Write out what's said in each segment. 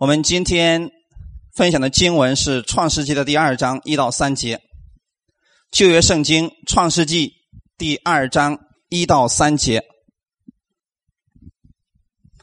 我们今天分享的经文是《创世纪》的第二章一到三节，《旧约圣经》《创世纪》第二章一到三节，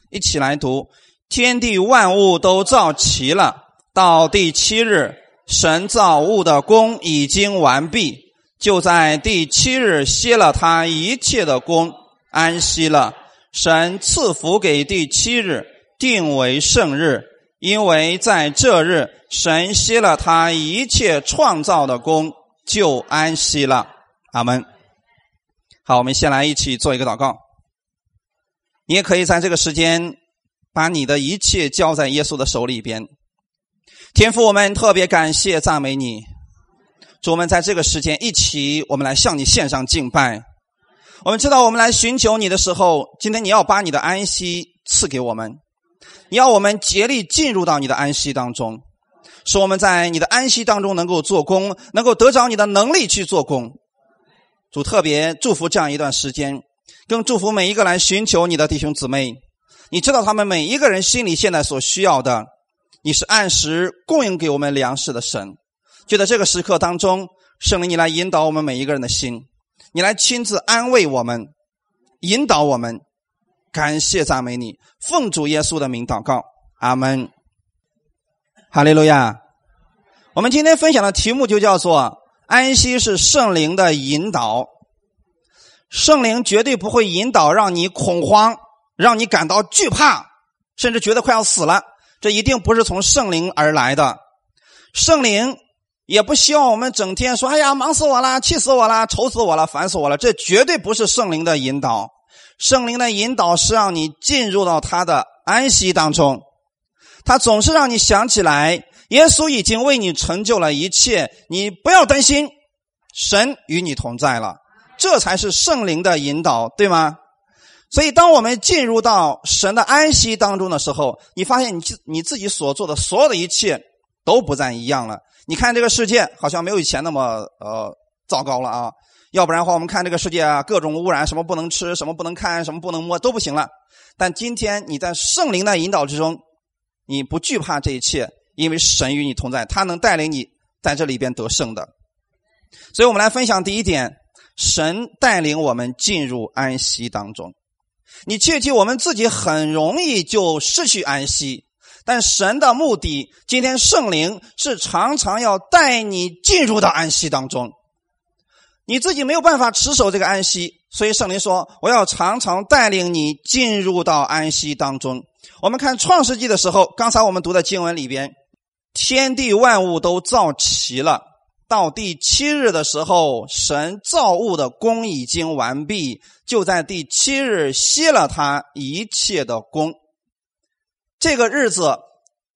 一起来读：天地万物都造齐了，到第七日，神造物的功已经完毕，就在第七日歇了他一切的功，安息了。神赐福给第七日，定为圣日，因为在这日，神息了他一切创造的功，就安息了。阿门。好，我们先来一起做一个祷告。你也可以在这个时间，把你的一切交在耶稣的手里边。天父，我们特别感谢赞美你，主，我们在这个时间一起，我们来向你献上敬拜。我们知道，我们来寻求你的时候，今天你要把你的安息赐给我们，你要我们竭力进入到你的安息当中，使我们在你的安息当中能够做工，能够得着你的能力去做工。主特别祝福这样一段时间，更祝福每一个来寻求你的弟兄姊妹。你知道他们每一个人心里现在所需要的，你是按时供应给我们粮食的神。就在这个时刻当中，圣灵你来引导我们每一个人的心。你来亲自安慰我们，引导我们，感谢赞美你，奉主耶稣的名祷告，阿门。哈利路亚。我们今天分享的题目就叫做“安息是圣灵的引导”。圣灵绝对不会引导让你恐慌，让你感到惧怕，甚至觉得快要死了。这一定不是从圣灵而来的。圣灵。也不希望我们整天说：“哎呀，忙死我了，气死我了，愁死我了，烦死我了。”这绝对不是圣灵的引导。圣灵的引导是让你进入到他的安息当中。他总是让你想起来，耶稣已经为你成就了一切，你不要担心，神与你同在了。这才是圣灵的引导，对吗？所以，当我们进入到神的安息当中的时候，你发现你自你自己所做的所有的一切都不再一样了。你看这个世界好像没有以前那么呃糟糕了啊，要不然的话，我们看这个世界啊，各种污染，什么不能吃，什么不能看，什么不能摸，都不行了。但今天你在圣灵的引导之中，你不惧怕这一切，因为神与你同在，他能带领你在这里边得胜的。所以我们来分享第一点：神带领我们进入安息当中。你切记，我们自己很容易就失去安息。但神的目的，今天圣灵是常常要带你进入到安息当中。你自己没有办法持守这个安息，所以圣灵说：“我要常常带领你进入到安息当中。”我们看创世纪的时候，刚才我们读的经文里边，天地万物都造齐了。到第七日的时候，神造物的功已经完毕，就在第七日歇了他一切的功。这个日子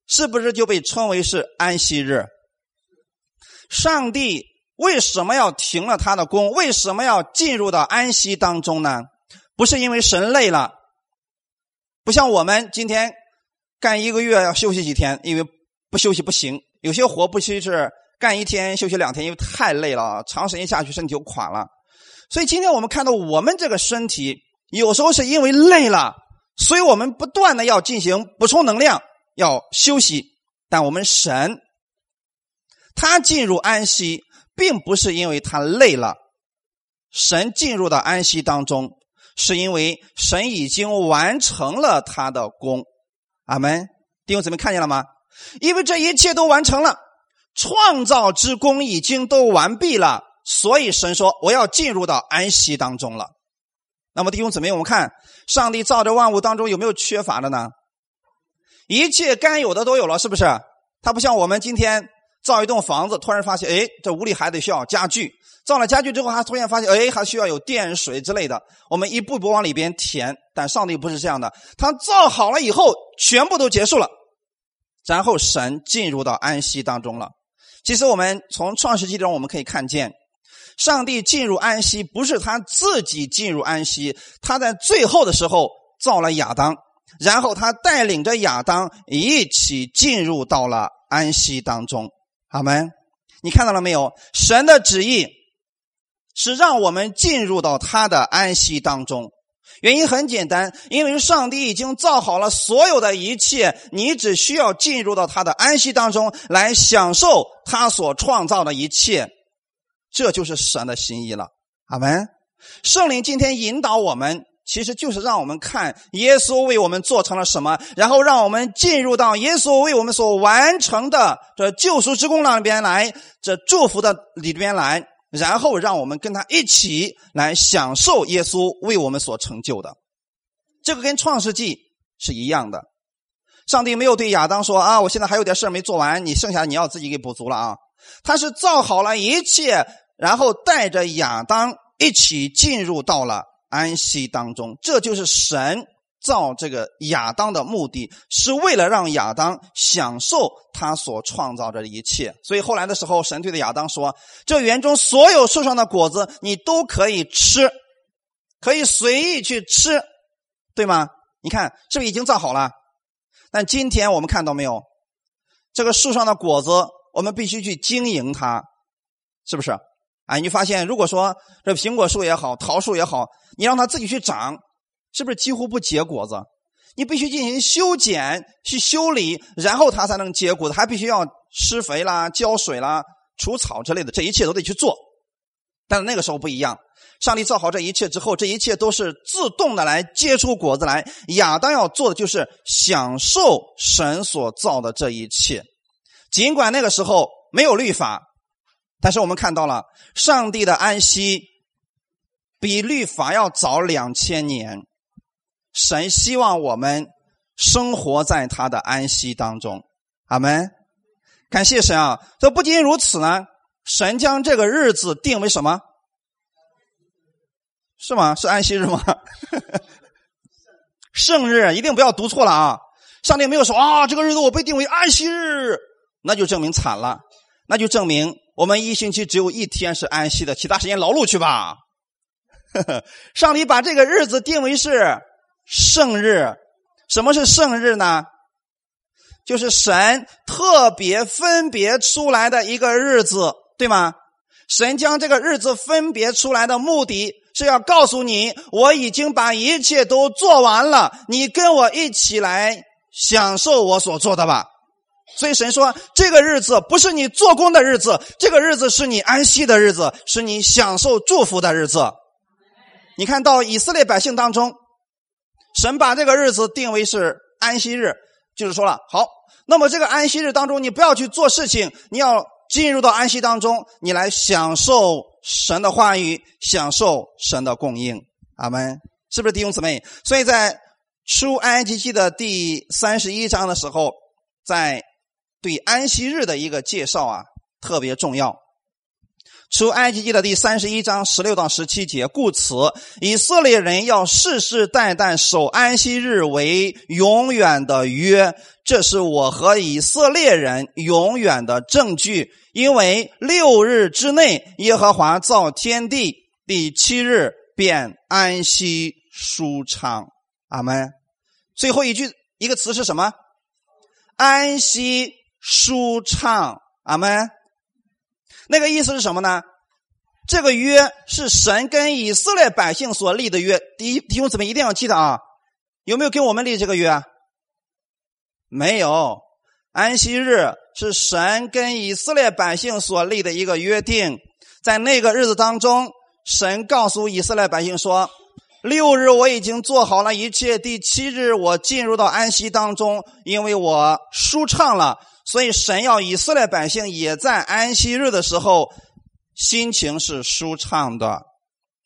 是不是就被称为是安息日？上帝为什么要停了他的工？为什么要进入到安息当中呢？不是因为神累了，不像我们今天干一个月要休息几天，因为不休息不行。有些活不须是干一天休息两天，因为太累了，长时间下去身体就垮了。所以今天我们看到我们这个身体，有时候是因为累了。所以我们不断的要进行补充能量，要休息。但我们神，他进入安息，并不是因为他累了。神进入到安息当中，是因为神已经完成了他的功。阿门。弟兄姊妹看见了吗？因为这一切都完成了，创造之功已经都完毕了，所以神说我要进入到安息当中了。那么弟兄姊妹，我们看上帝造的万物当中有没有缺乏的呢？一切该有的都有了，是不是？它不像我们今天造一栋房子，突然发现，哎，这屋里还得需要家具。造了家具之后，还突然发现，哎，还需要有电水之类的。我们一步步往里边填。但上帝不是这样的，他造好了以后，全部都结束了，然后神进入到安息当中了。其实我们从创世纪中我们可以看见。上帝进入安息，不是他自己进入安息，他在最后的时候造了亚当，然后他带领着亚当一起进入到了安息当中。阿门。你看到了没有？神的旨意是让我们进入到他的安息当中。原因很简单，因为上帝已经造好了所有的一切，你只需要进入到他的安息当中来享受他所创造的一切，这就是神的心意了。阿门。圣灵今天引导我们，其实就是让我们看耶稣为我们做成了什么，然后让我们进入到耶稣为我们所完成的这救赎之功那边来，这祝福的里边来。然后让我们跟他一起来享受耶稣为我们所成就的，这个跟创世纪是一样的。上帝没有对亚当说：“啊，我现在还有点事没做完，你剩下你要自己给补足了啊。”他是造好了一切，然后带着亚当一起进入到了安息当中。这就是神。造这个亚当的目的是为了让亚当享受他所创造的一切，所以后来的时候，神对的亚当说：“这园中所有树上的果子，你都可以吃，可以随意去吃，对吗？你看是不是已经造好了？但今天我们看到没有，这个树上的果子，我们必须去经营它，是不是？哎，你发现如果说这苹果树也好，桃树也好，你让它自己去长。”是不是几乎不结果子？你必须进行修剪、去修理，然后它才能结果子，还必须要施肥啦、浇水啦、除草之类的，这一切都得去做。但是那个时候不一样，上帝造好这一切之后，这一切都是自动的来结出果子来。亚当要做的就是享受神所造的这一切。尽管那个时候没有律法，但是我们看到了上帝的安息比律法要早两千年。神希望我们生活在他的安息当中，阿门。感谢神啊！这不仅如此呢，神将这个日子定为什么？是吗？是安息日吗？圣日一定不要读错了啊！上帝没有说啊，这个日子我被定为安息日，那就证明惨了，那就证明我们一星期只有一天是安息的，其他时间劳碌去吧。上帝把这个日子定为是。圣日，什么是圣日呢？就是神特别分别出来的一个日子，对吗？神将这个日子分别出来的目的是要告诉你，我已经把一切都做完了，你跟我一起来享受我所做的吧。所以神说，这个日子不是你做工的日子，这个日子是你安息的日子，是你享受祝福的日子。你看到以色列百姓当中。神把这个日子定为是安息日，就是说了，好，那么这个安息日当中，你不要去做事情，你要进入到安息当中，你来享受神的话语，享受神的供应。阿门，是不是弟兄姊妹？所以在出埃及记的第三十一章的时候，在对安息日的一个介绍啊，特别重要。出埃及记的第三十一章十六到十七节，故此以色列人要世世代代守安息日为永远的约，这是我和以色列人永远的证据。因为六日之内，耶和华造天地，第七日便安息舒畅。阿门。最后一句一个词是什么？安息舒畅。阿门。那个意思是什么呢？这个约是神跟以色列百姓所立的约。第一，弟兄姊妹一定要记得啊！有没有跟我们立这个约？没有。安息日是神跟以色列百姓所立的一个约定。在那个日子当中，神告诉以色列百姓说：“六日我已经做好了一切，第七日我进入到安息当中，因为我舒畅了。”所以，神要以色列百姓也在安息日的时候，心情是舒畅的。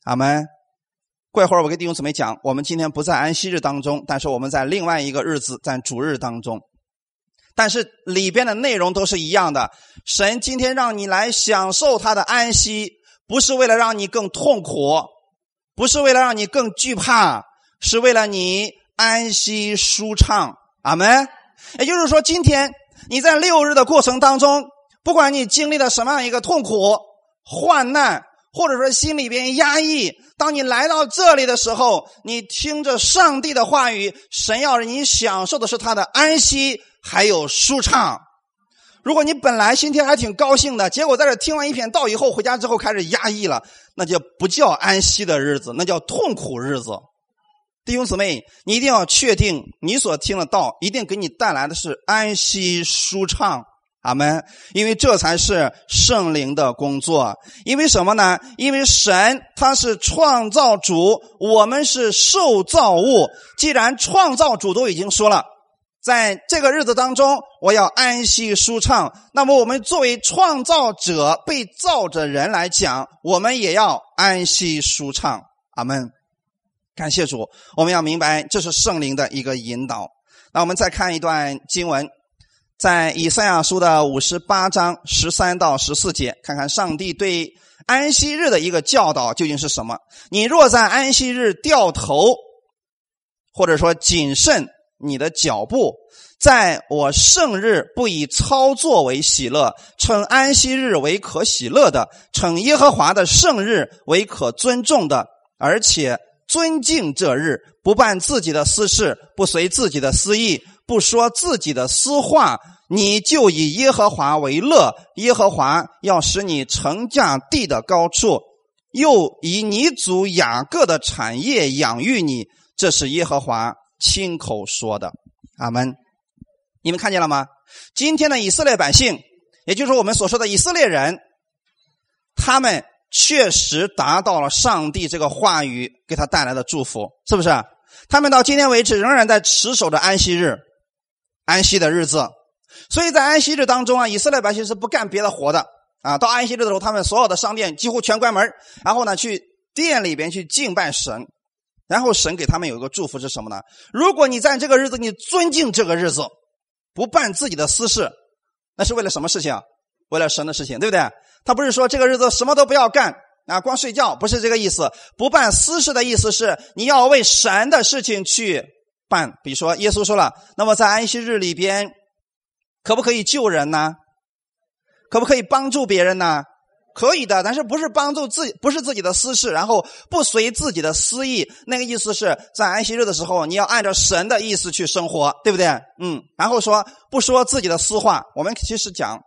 阿门。过一会儿，我跟弟兄姊妹讲，我们今天不在安息日当中，但是我们在另外一个日子，在主日当中。但是里边的内容都是一样的。神今天让你来享受他的安息，不是为了让你更痛苦，不是为了让你更惧怕，是为了你安息舒畅。阿门。也就是说，今天。你在六日的过程当中，不管你经历了什么样一个痛苦、患难，或者说心里边压抑，当你来到这里的时候，你听着上帝的话语，神要你享受的是他的安息，还有舒畅。如果你本来今天还挺高兴的，结果在这听完一篇道以后，回家之后开始压抑了，那就不叫安息的日子，那叫痛苦日子。弟兄姊妹，你一定要确定你所听的道一定给你带来的是安息舒畅。阿门。因为这才是圣灵的工作。因为什么呢？因为神他是创造主，我们是受造物。既然创造主都已经说了，在这个日子当中我要安息舒畅，那么我们作为创造者、被造的人来讲，我们也要安息舒畅。阿门。感谢主，我们要明白这是圣灵的一个引导。那我们再看一段经文，在以赛亚书的五十八章十三到十四节，看看上帝对安息日的一个教导究竟是什么。你若在安息日掉头，或者说谨慎你的脚步，在我圣日不以操作为喜乐，称安息日为可喜乐的，称耶和华的圣日为可尊重的，而且。尊敬这日，不办自己的私事，不随自己的私意，不说自己的私话，你就以耶和华为乐。耶和华要使你乘驾地的高处，又以你祖雅各的产业养育你。这是耶和华亲口说的。阿门。你们看见了吗？今天的以色列百姓，也就是我们所说的以色列人，他们。确实达到了上帝这个话语给他带来的祝福，是不是？他们到今天为止仍然在持守着安息日，安息的日子。所以在安息日当中啊，以色列百姓是不干别的活的啊。到安息日的时候，他们所有的商店几乎全关门，然后呢，去店里边去敬拜神。然后神给他们有一个祝福是什么呢？如果你在这个日子，你尊敬这个日子，不办自己的私事，那是为了什么事情？为了神的事情，对不对？他不是说这个日子什么都不要干啊，光睡觉，不是这个意思。不办私事的意思是你要为神的事情去办。比如说，耶稣说了，那么在安息日里边，可不可以救人呢？可不可以帮助别人呢？可以的，但是不是帮助自己，不是自己的私事，然后不随自己的私意。那个意思是在安息日的时候，你要按照神的意思去生活，对不对？嗯。然后说不说自己的私话。我们其实讲。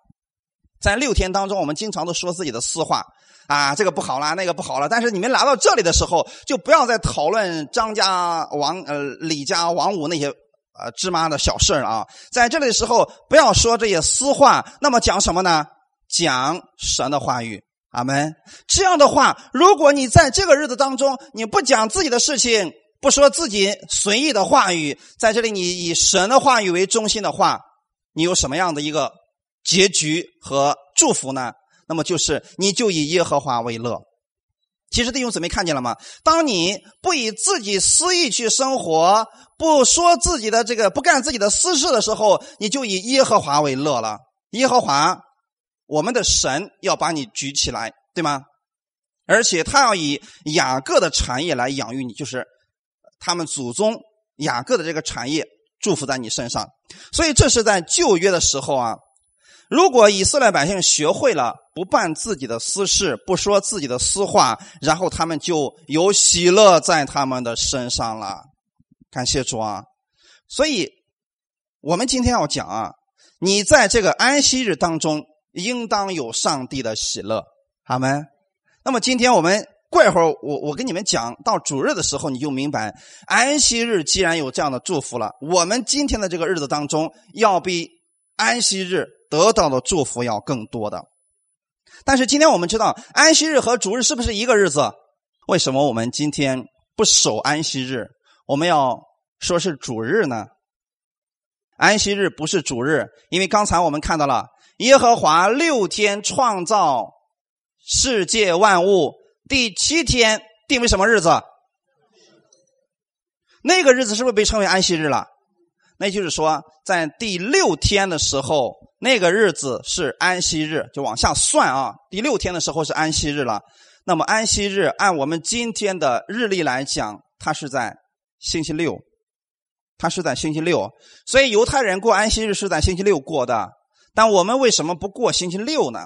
在六天当中，我们经常都说自己的私话啊，这个不好了，那个不好了。但是你们来到这里的时候，就不要再讨论张家王呃李家王五那些呃芝麻的小事了啊。在这里的时候，不要说这些私话，那么讲什么呢？讲神的话语。阿门。这样的话，如果你在这个日子当中，你不讲自己的事情，不说自己随意的话语，在这里你以神的话语为中心的话，你有什么样的一个？结局和祝福呢？那么就是你就以耶和华为乐。其实弟兄姊妹看见了吗？当你不以自己私意去生活，不说自己的这个，不干自己的私事的时候，你就以耶和华为乐了。耶和华，我们的神要把你举起来，对吗？而且他要以雅各的产业来养育你，就是他们祖宗雅各的这个产业祝福在你身上。所以这是在旧约的时候啊。如果以色列百姓学会了不办自己的私事，不说自己的私话，然后他们就有喜乐在他们的身上了。感谢主啊！所以，我们今天要讲啊，你在这个安息日当中，应当有上帝的喜乐。好吗。那么今天我们过一会儿，我我跟你们讲到主日的时候，你就明白，安息日既然有这样的祝福了，我们今天的这个日子当中，要比安息日。得到的祝福要更多的，但是今天我们知道安息日和主日是不是一个日子？为什么我们今天不守安息日，我们要说是主日呢？安息日不是主日，因为刚才我们看到了耶和华六天创造世界万物，第七天定为什么日子？那个日子是不是被称为安息日了？那就是说，在第六天的时候。那个日子是安息日，就往下算啊。第六天的时候是安息日了。那么安息日按我们今天的日历来讲，它是在星期六，它是在星期六。所以犹太人过安息日是在星期六过的。但我们为什么不过星期六呢？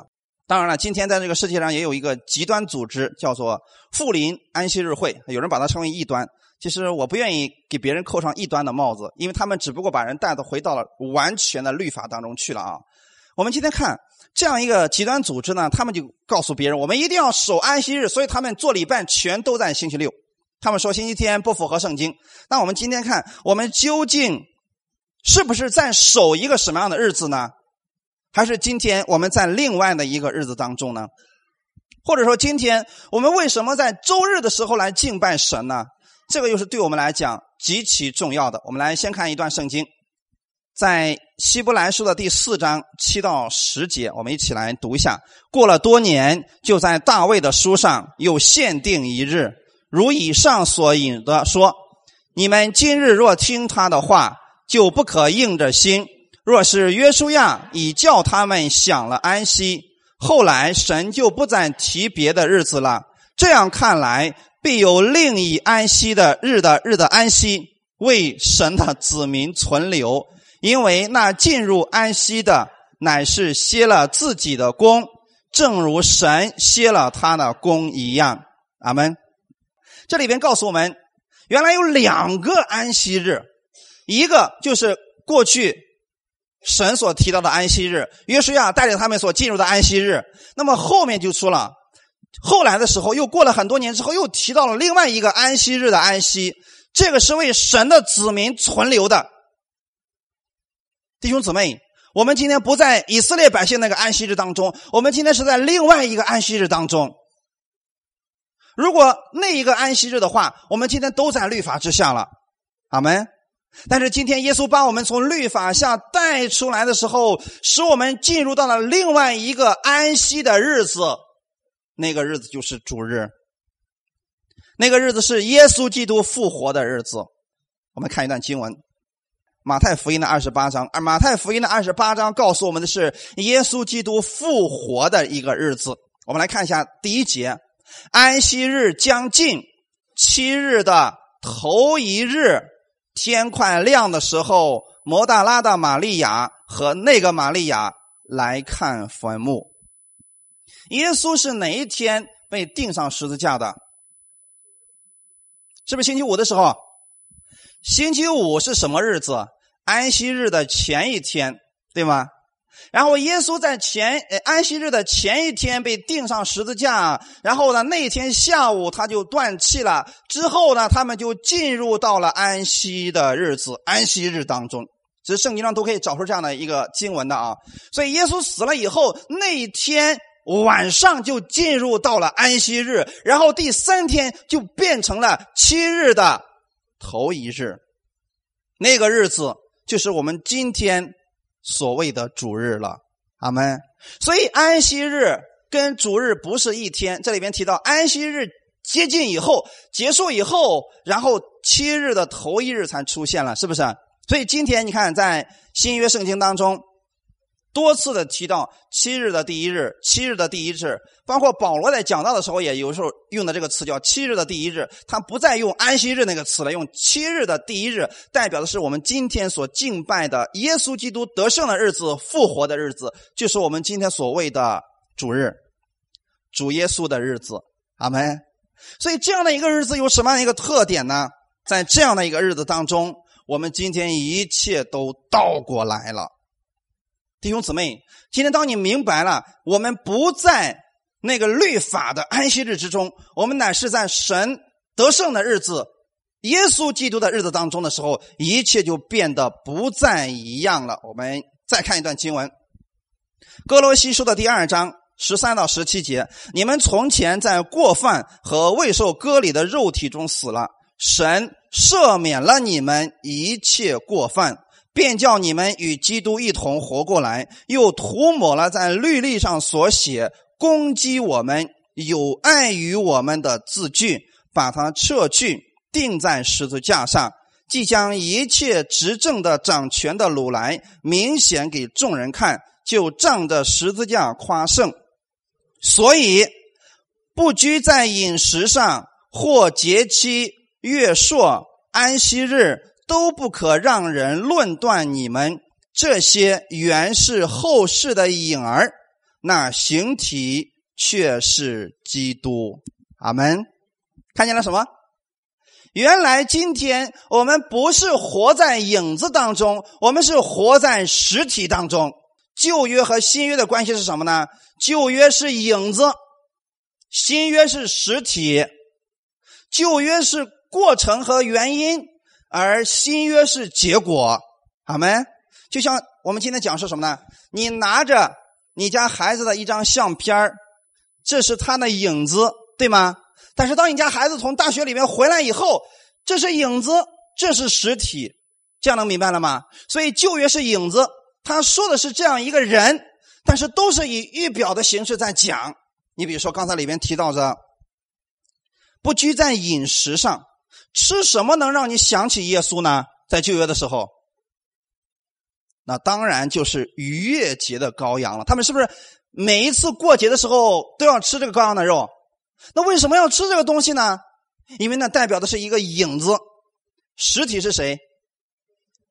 当然了，今天在这个世界上也有一个极端组织，叫做富林安息日会，有人把它称为异端。其实我不愿意给别人扣上异端的帽子，因为他们只不过把人带的回到了完全的律法当中去了啊。我们今天看这样一个极端组织呢，他们就告诉别人，我们一定要守安息日，所以他们做礼拜全都在星期六，他们说星期天不符合圣经。那我们今天看，我们究竟是不是在守一个什么样的日子呢？还是今天我们在另外的一个日子当中呢？或者说，今天我们为什么在周日的时候来敬拜神呢？这个又是对我们来讲极其重要的。我们来先看一段圣经，在希伯来书的第四章七到十节，我们一起来读一下。过了多年，就在大卫的书上又限定一日。如以上所引的说，你们今日若听他的话，就不可硬着心。若是约书亚已叫他们享了安息，后来神就不再提别的日子了。这样看来，必有另一安息的日的日的安息为神的子民存留，因为那进入安息的乃是歇了自己的功，正如神歇了他的功一样。阿门。这里边告诉我们，原来有两个安息日，一个就是过去神所提到的安息日，约书亚带领他们所进入的安息日。那么后面就出了，后来的时候又过了很多年之后，又提到了另外一个安息日的安息，这个是为神的子民存留的。弟兄姊妹，我们今天不在以色列百姓那个安息日当中，我们今天是在另外一个安息日当中。如果那一个安息日的话，我们今天都在律法之下了，阿门。但是今天耶稣把我们从律法下带出来的时候，使我们进入到了另外一个安息的日子，那个日子就是主日。那个日子是耶稣基督复活的日子。我们看一段经文，《马太福音》的二十八章，而《马太福音》的二十八章告诉我们的是耶稣基督复活的一个日子。我们来看一下第一节。安息日将近，七日的头一日，天快亮的时候，摩大拉的玛利亚和那个玛利亚来看坟墓。耶稣是哪一天被钉上十字架的？是不是星期五的时候？星期五是什么日子？安息日的前一天，对吗？然后耶稣在前安息日的前一天被钉上十字架，然后呢那天下午他就断气了。之后呢，他们就进入到了安息的日子，安息日当中，其实圣经上都可以找出这样的一个经文的啊。所以耶稣死了以后，那一天晚上就进入到了安息日，然后第三天就变成了七日的头一日，那个日子就是我们今天。所谓的主日了，阿门。所以安息日跟主日不是一天。这里边提到安息日接近以后、结束以后，然后七日的头一日才出现了，是不是？所以今天你看，在新约圣经当中。多次的提到七日的第一日，七日的第一日，包括保罗在讲道的时候，也有时候用的这个词叫七日的第一日，他不再用安息日那个词了，用七日的第一日，代表的是我们今天所敬拜的耶稣基督得胜的日子、复活的日子，就是我们今天所谓的主日，主耶稣的日子，阿门。所以这样的一个日子有什么样的一个特点呢？在这样的一个日子当中，我们今天一切都倒过来了。弟兄姊妹，今天当你明白了，我们不在那个律法的安息日之中，我们乃是在神得胜的日子、耶稣基督的日子当中的时候，一切就变得不再一样了。我们再看一段经文，《哥罗西书》的第二章十三到十七节：你们从前在过犯和未受割礼的肉体中死了，神赦免了你们一切过犯。便叫你们与基督一同活过来，又涂抹了在律例上所写攻击我们、有碍于我们的字句，把它撤去，钉在十字架上。即将一切执政的、掌权的掳来，明显给众人看，就仗着十字架夸胜。所以不拘在饮食上，或节期、月朔、安息日。都不可让人论断你们这些原是后世的影儿，那形体却是基督。阿门。看见了什么？原来今天我们不是活在影子当中，我们是活在实体当中。旧约和新约的关系是什么呢？旧约是影子，新约是实体。旧约是过程和原因，而新约是结果。好没？就像我们今天讲是什么呢？你拿着你家孩子的一张相片这是他的影子，对吗？但是当你家孩子从大学里面回来以后，这是影子，这是实体，这样能明白了吗？所以旧约是影子，他说的是这样一个人，但是都是以预表的形式在讲。你比如说刚才里面提到的，不拘在饮食上，吃什么能让你想起耶稣呢？在旧约的时候。那当然就是逾越节的羔羊了。他们是不是每一次过节的时候都要吃这个羔羊的肉？那为什么要吃这个东西呢？因为那代表的是一个影子，实体是谁？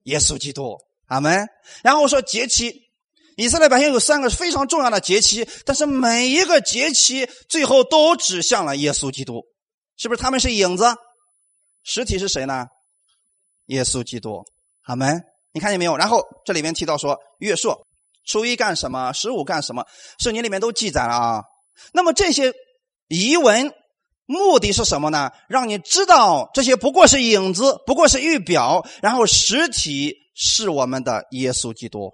耶稣基督。阿门。然后说节期，以色列百姓有三个非常重要的节期，但是每一个节期最后都指向了耶稣基督，是不是？他们是影子，实体是谁呢？耶稣基督。阿门。你看见没有？然后这里面提到说，月朔初一干什么，十五干什么，圣经里面都记载了啊。那么这些遗文目的是什么呢？让你知道这些不过是影子，不过是预表，然后实体是我们的耶稣基督。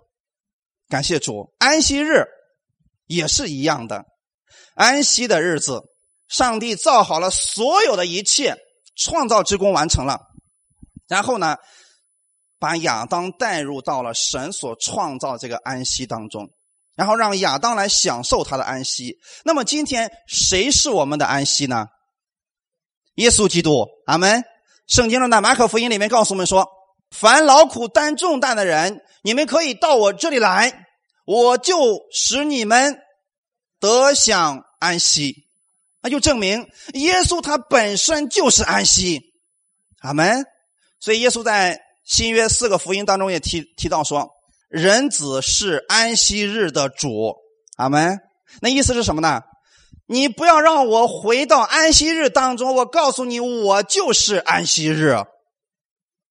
感谢主，安息日也是一样的，安息的日子，上帝造好了所有的一切，创造之功完成了，然后呢？把亚当带入到了神所创造这个安息当中，然后让亚当来享受他的安息。那么今天谁是我们的安息呢？耶稣基督，阿门。圣经中的马可福音里面告诉我们说：“凡劳苦担重担的人，你们可以到我这里来，我就使你们得享安息。”那就证明耶稣他本身就是安息，阿门。所以耶稣在。新约四个福音当中也提提到说，人子是安息日的主，阿门。那意思是什么呢？你不要让我回到安息日当中，我告诉你，我就是安息日。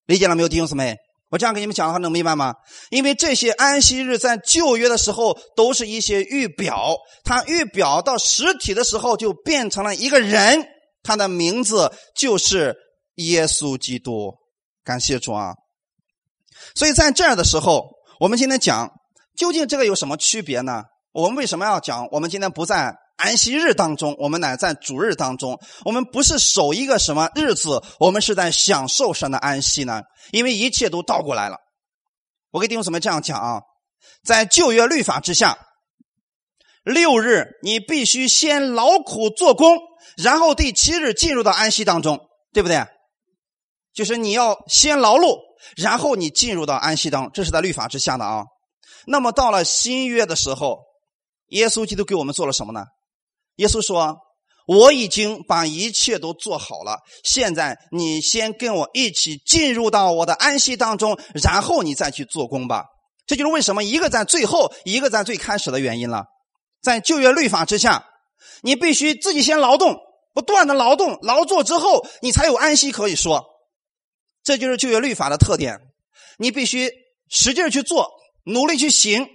理解了没有，弟兄姊妹？我这样给你们讲的话，能明白吗？因为这些安息日在旧约的时候都是一些预表，它预表到实体的时候就变成了一个人，他的名字就是耶稣基督。感谢主啊！所以在这儿的时候，我们今天讲究竟这个有什么区别呢？我们为什么要讲？我们今天不在安息日当中，我们乃在主日当中。我们不是守一个什么日子，我们是在享受神的安息呢？因为一切都倒过来了。我给弟兄姊妹这样讲啊，在旧约律法之下，六日你必须先劳苦做工，然后第七日进入到安息当中，对不对？就是你要先劳碌。然后你进入到安息当，这是在律法之下的啊。那么到了新约的时候，耶稣基督给我们做了什么呢？耶稣说：“我已经把一切都做好了，现在你先跟我一起进入到我的安息当中，然后你再去做工吧。”这就是为什么一个在最后，一个在最开始的原因了。在旧约律法之下，你必须自己先劳动，不断的劳动劳作之后，你才有安息可以说。这就是就业律法的特点，你必须使劲去做，努力去行，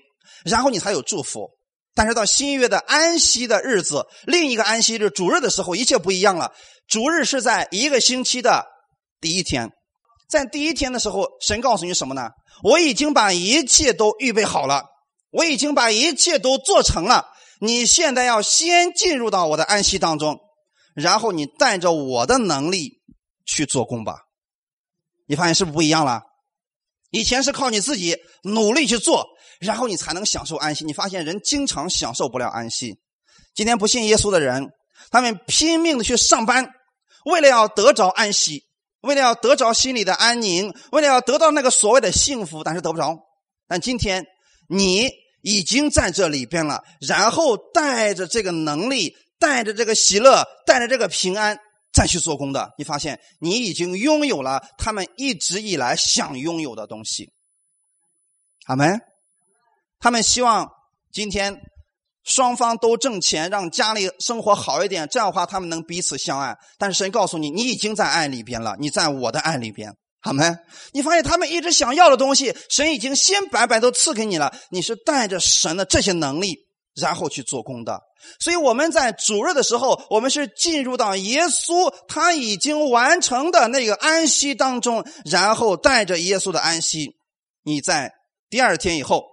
然后你才有祝福。但是到新约的安息的日子，另一个安息日主日的时候，一切不一样了。主日是在一个星期的第一天，在第一天的时候，神告诉你什么呢？我已经把一切都预备好了，我已经把一切都做成了。你现在要先进入到我的安息当中，然后你带着我的能力去做工吧。你发现是不是不一样了？以前是靠你自己努力去做，然后你才能享受安息。你发现人经常享受不了安息。今天不信耶稣的人，他们拼命的去上班，为了要得着安息，为了要得着心里的安宁，为了要得到那个所谓的幸福，但是得不着。但今天你已经在这里边了，然后带着这个能力，带着这个喜乐，带着这个平安。再去做工的，你发现你已经拥有了他们一直以来想拥有的东西。好没？他们希望今天双方都挣钱，让家里生活好一点，这样的话他们能彼此相爱。但是神告诉你，你已经在爱里边了，你在我的爱里边，好没？你发现他们一直想要的东西，神已经先白白都赐给你了。你是带着神的这些能力，然后去做工的。所以我们在主日的时候，我们是进入到耶稣他已经完成的那个安息当中，然后带着耶稣的安息，你在第二天以后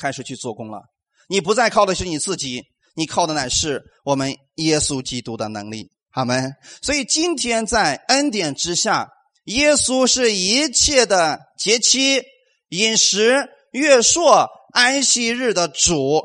开始去做工了。你不再靠的是你自己，你靠的乃是我们耶稣基督的能力。好门。所以今天在恩典之下，耶稣是一切的节期、饮食、月朔、安息日的主。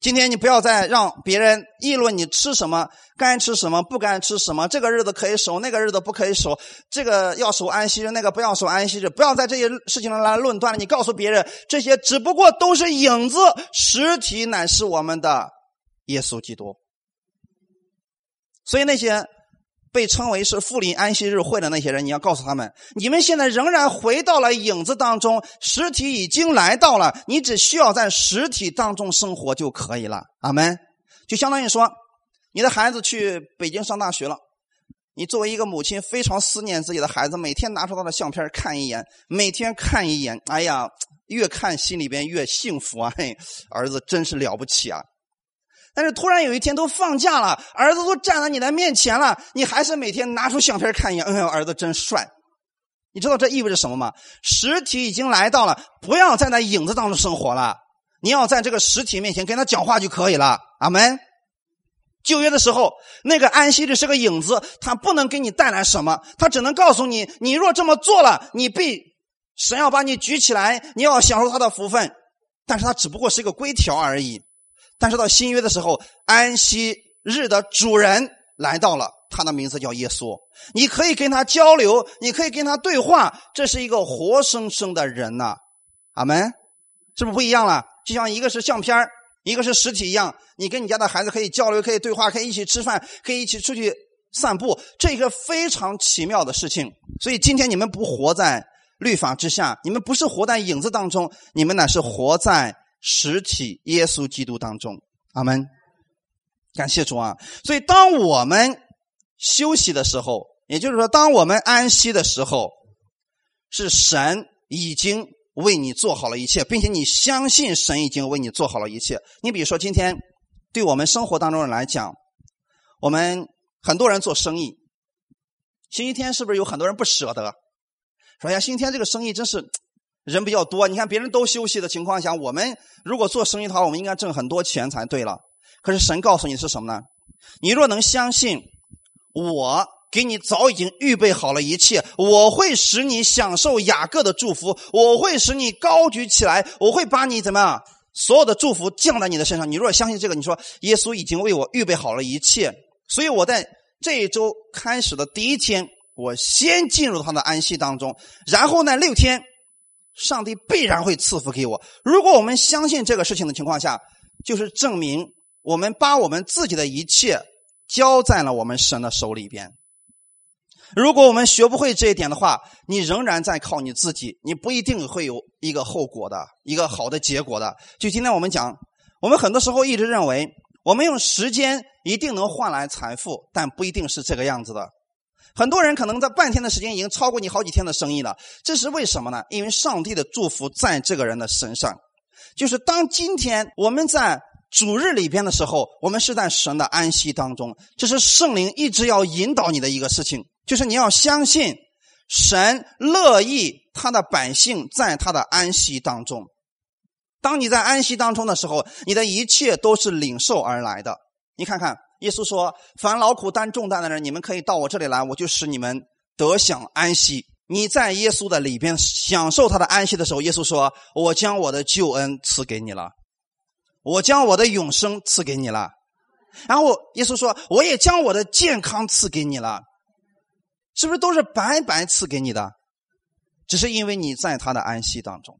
今天你不要再让别人议论你吃什么、该吃什么、不该吃什么。这个日子可以守，那个日子不可以守。这个要守安息日，那个不要守安息日。不要在这些事情上来论断了。你告诉别人，这些只不过都是影子，实体乃是我们的耶稣基督。所以那些被称为是富林安息日会的那些人，你要告诉他们：你们现在仍然回到了影子当中，实体已经来到了，你只需要在实体当中生活就可以了。阿门。就相当于说，你的孩子去北京上大学了，你作为一个母亲非常思念自己的孩子，每天拿出他的相片看一眼，每天看一眼，哎呀，越看心里边越幸福啊！嘿，儿子真是了不起啊！但是突然有一天都放假了，儿子都站在你的面前了，你还是每天拿出相片看一眼。哎呦，儿子真帅！你知道这意味着什么吗？实体已经来到了，不要在那影子当中生活了，你要在这个实体面前跟他讲话就可以了。阿门。旧约的时候，那个安息日是个影子，它不能给你带来什么，它只能告诉你，你若这么做了，你必神要把你举起来，你要享受他的福分。但是它只不过是一个规条而已。但是到新约的时候，安息日的主人来到了，他的名字叫耶稣。你可以跟他交流，你可以跟他对话，这是一个活生生的人呐。阿门，是不是不一样了？就像一个是相片一个是实体一样。你跟你家的孩子可以交流，可以对话，可以一起吃饭，可以一起出去散步，这个非常奇妙的事情。所以今天你们不活在律法之下，你们不是活在影子当中，你们乃是活在。实体耶稣基督当中，阿门。感谢主啊！所以当我们休息的时候，也就是说，当我们安息的时候，是神已经为你做好了一切，并且你相信神已经为你做好了一切。你比如说，今天对我们生活当中人来讲，我们很多人做生意，星期天是不是有很多人不舍得？说呀，星期天这个生意真是。人比较多，你看别人都休息的情况下，我们如果做生意的话，我们应该挣很多钱才对了。可是神告诉你是什么呢？你若能相信，我给你早已经预备好了一切，我会使你享受雅各的祝福，我会使你高举起来，我会把你怎么样，所有的祝福降在你的身上。你若相信这个，你说耶稣已经为我预备好了一切，所以我在这一周开始的第一天，我先进入他的安息当中，然后呢六天。上帝必然会赐福给我。如果我们相信这个事情的情况下，就是证明我们把我们自己的一切交在了我们神的手里边。如果我们学不会这一点的话，你仍然在靠你自己，你不一定会有一个后果的一个好的结果的。就今天我们讲，我们很多时候一直认为，我们用时间一定能换来财富，但不一定是这个样子的。很多人可能在半天的时间已经超过你好几天的生意了，这是为什么呢？因为上帝的祝福在这个人的身上。就是当今天我们在主日里边的时候，我们是在神的安息当中，这是圣灵一直要引导你的一个事情，就是你要相信神乐意他的百姓在他的安息当中。当你在安息当中的时候，你的一切都是领受而来的。你看看。耶稣说：“凡劳苦担重担的人，你们可以到我这里来，我就使你们得享安息。你在耶稣的里边享受他的安息的时候，耶稣说：‘我将我的救恩赐给你了，我将我的永生赐给你了。’然后耶稣说：‘我也将我的健康赐给你了。’是不是都是白白赐给你的？只是因为你在他的安息当中。”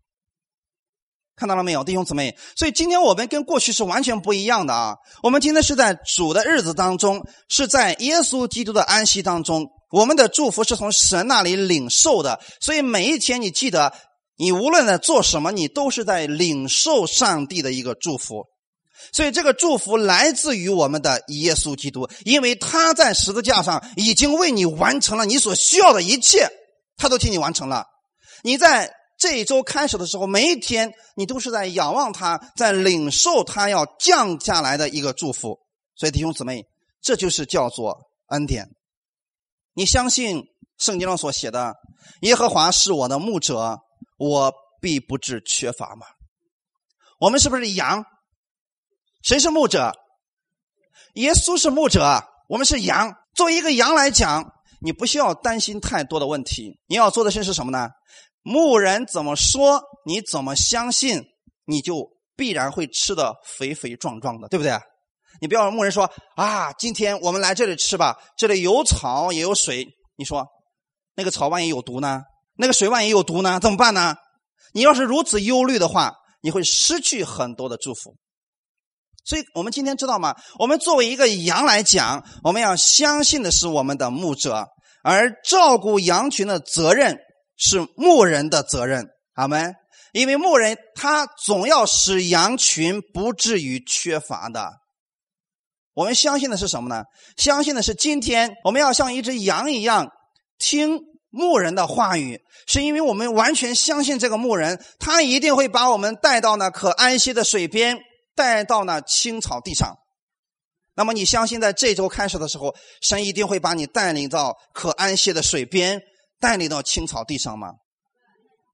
看到了没有，弟兄姊妹？所以今天我们跟过去是完全不一样的啊！我们今天是在主的日子当中，是在耶稣基督的安息当中，我们的祝福是从神那里领受的。所以每一天，你记得，你无论在做什么，你都是在领受上帝的一个祝福。所以这个祝福来自于我们的耶稣基督，因为他在十字架上已经为你完成了你所需要的一切，他都替你完成了。你在。这一周开始的时候，每一天你都是在仰望他，在领受他要降下来的一个祝福。所以弟兄姊妹，这就是叫做恩典。你相信圣经上所写的“耶和华是我的牧者，我必不致缺乏”吗？我们是不是羊？谁是牧者？耶稣是牧者，我们是羊。作为一个羊来讲，你不需要担心太多的问题。你要做的事是什么呢？牧人怎么说，你怎么相信，你就必然会吃的肥肥壮壮的，对不对？你不要牧人说啊，今天我们来这里吃吧，这里有草也有水。你说那个草万一有毒呢？那个水万一有毒呢？怎么办呢？你要是如此忧虑的话，你会失去很多的祝福。所以我们今天知道吗？我们作为一个羊来讲，我们要相信的是我们的牧者，而照顾羊群的责任是牧人的责任。阿门。因为牧人他总要使羊群不至于缺乏的。我们相信的是什么呢？相信的是今天我们要像一只羊一样听牧人的话语，是因为我们完全相信这个牧人，他一定会把我们带到那可安息的水边。带到那青草地上，那么你相信在这周开始的时候，神一定会把你带领到可安息的水边，带领到青草地上吗？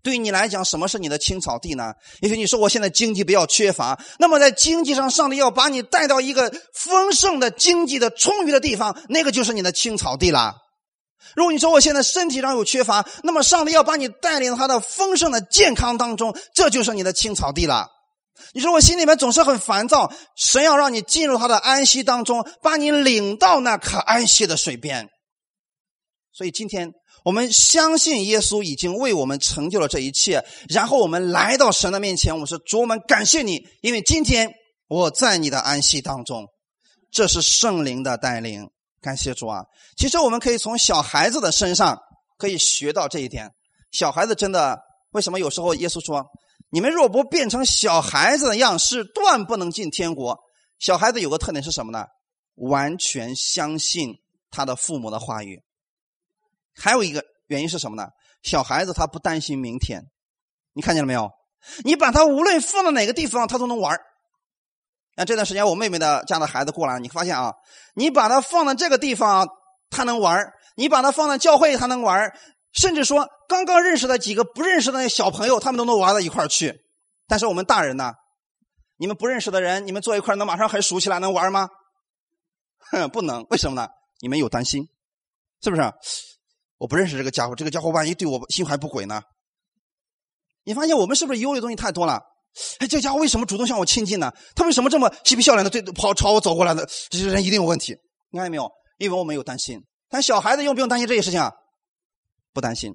对你来讲，什么是你的青草地呢？也许你说我现在经济比较缺乏，那么在经济上，上帝要把你带到一个丰盛的经济的充裕的地方，那个就是你的青草地啦。如果你说我现在身体上有缺乏，那么上帝要把你带领他的丰盛的健康当中，这就是你的青草地了。你说我心里面总是很烦躁，神要让你进入他的安息当中，把你领到那可安息的水边。所以今天我们相信耶稣已经为我们成就了这一切，然后我们来到神的面前，我们说主，我们感谢你，因为今天我在你的安息当中，这是圣灵的带领，感谢主啊！其实我们可以从小孩子的身上可以学到这一点。小孩子真的为什么有时候耶稣说？你们若不变成小孩子的样式，断不能进天国。小孩子有个特点是什么呢？完全相信他的父母的话语。还有一个原因是什么呢？小孩子他不担心明天。你看见了没有？你把他无论放到哪个地方，他都能玩那这段时间我妹妹的家的孩子过来，你发现啊，你把他放在这个地方，他能玩你把他放在教会，他能玩甚至说，刚刚认识的几个不认识的那小朋友，他们都能玩到一块去。但是我们大人呢？你们不认识的人，你们坐一块能马上很熟起来，能玩吗？哼，不能。为什么呢？你们有担心，是不是？我不认识这个家伙，这个家伙万一对我心怀不轨呢？你发现我们是不是忧虑东西太多了？哎，这家伙为什么主动向我亲近呢？他为什么这么嬉皮笑脸的对跑朝我走过来的？这些人一定有问题。你看见没有？因为我们有担心。但小孩子用不用担心这些事情啊？不担心，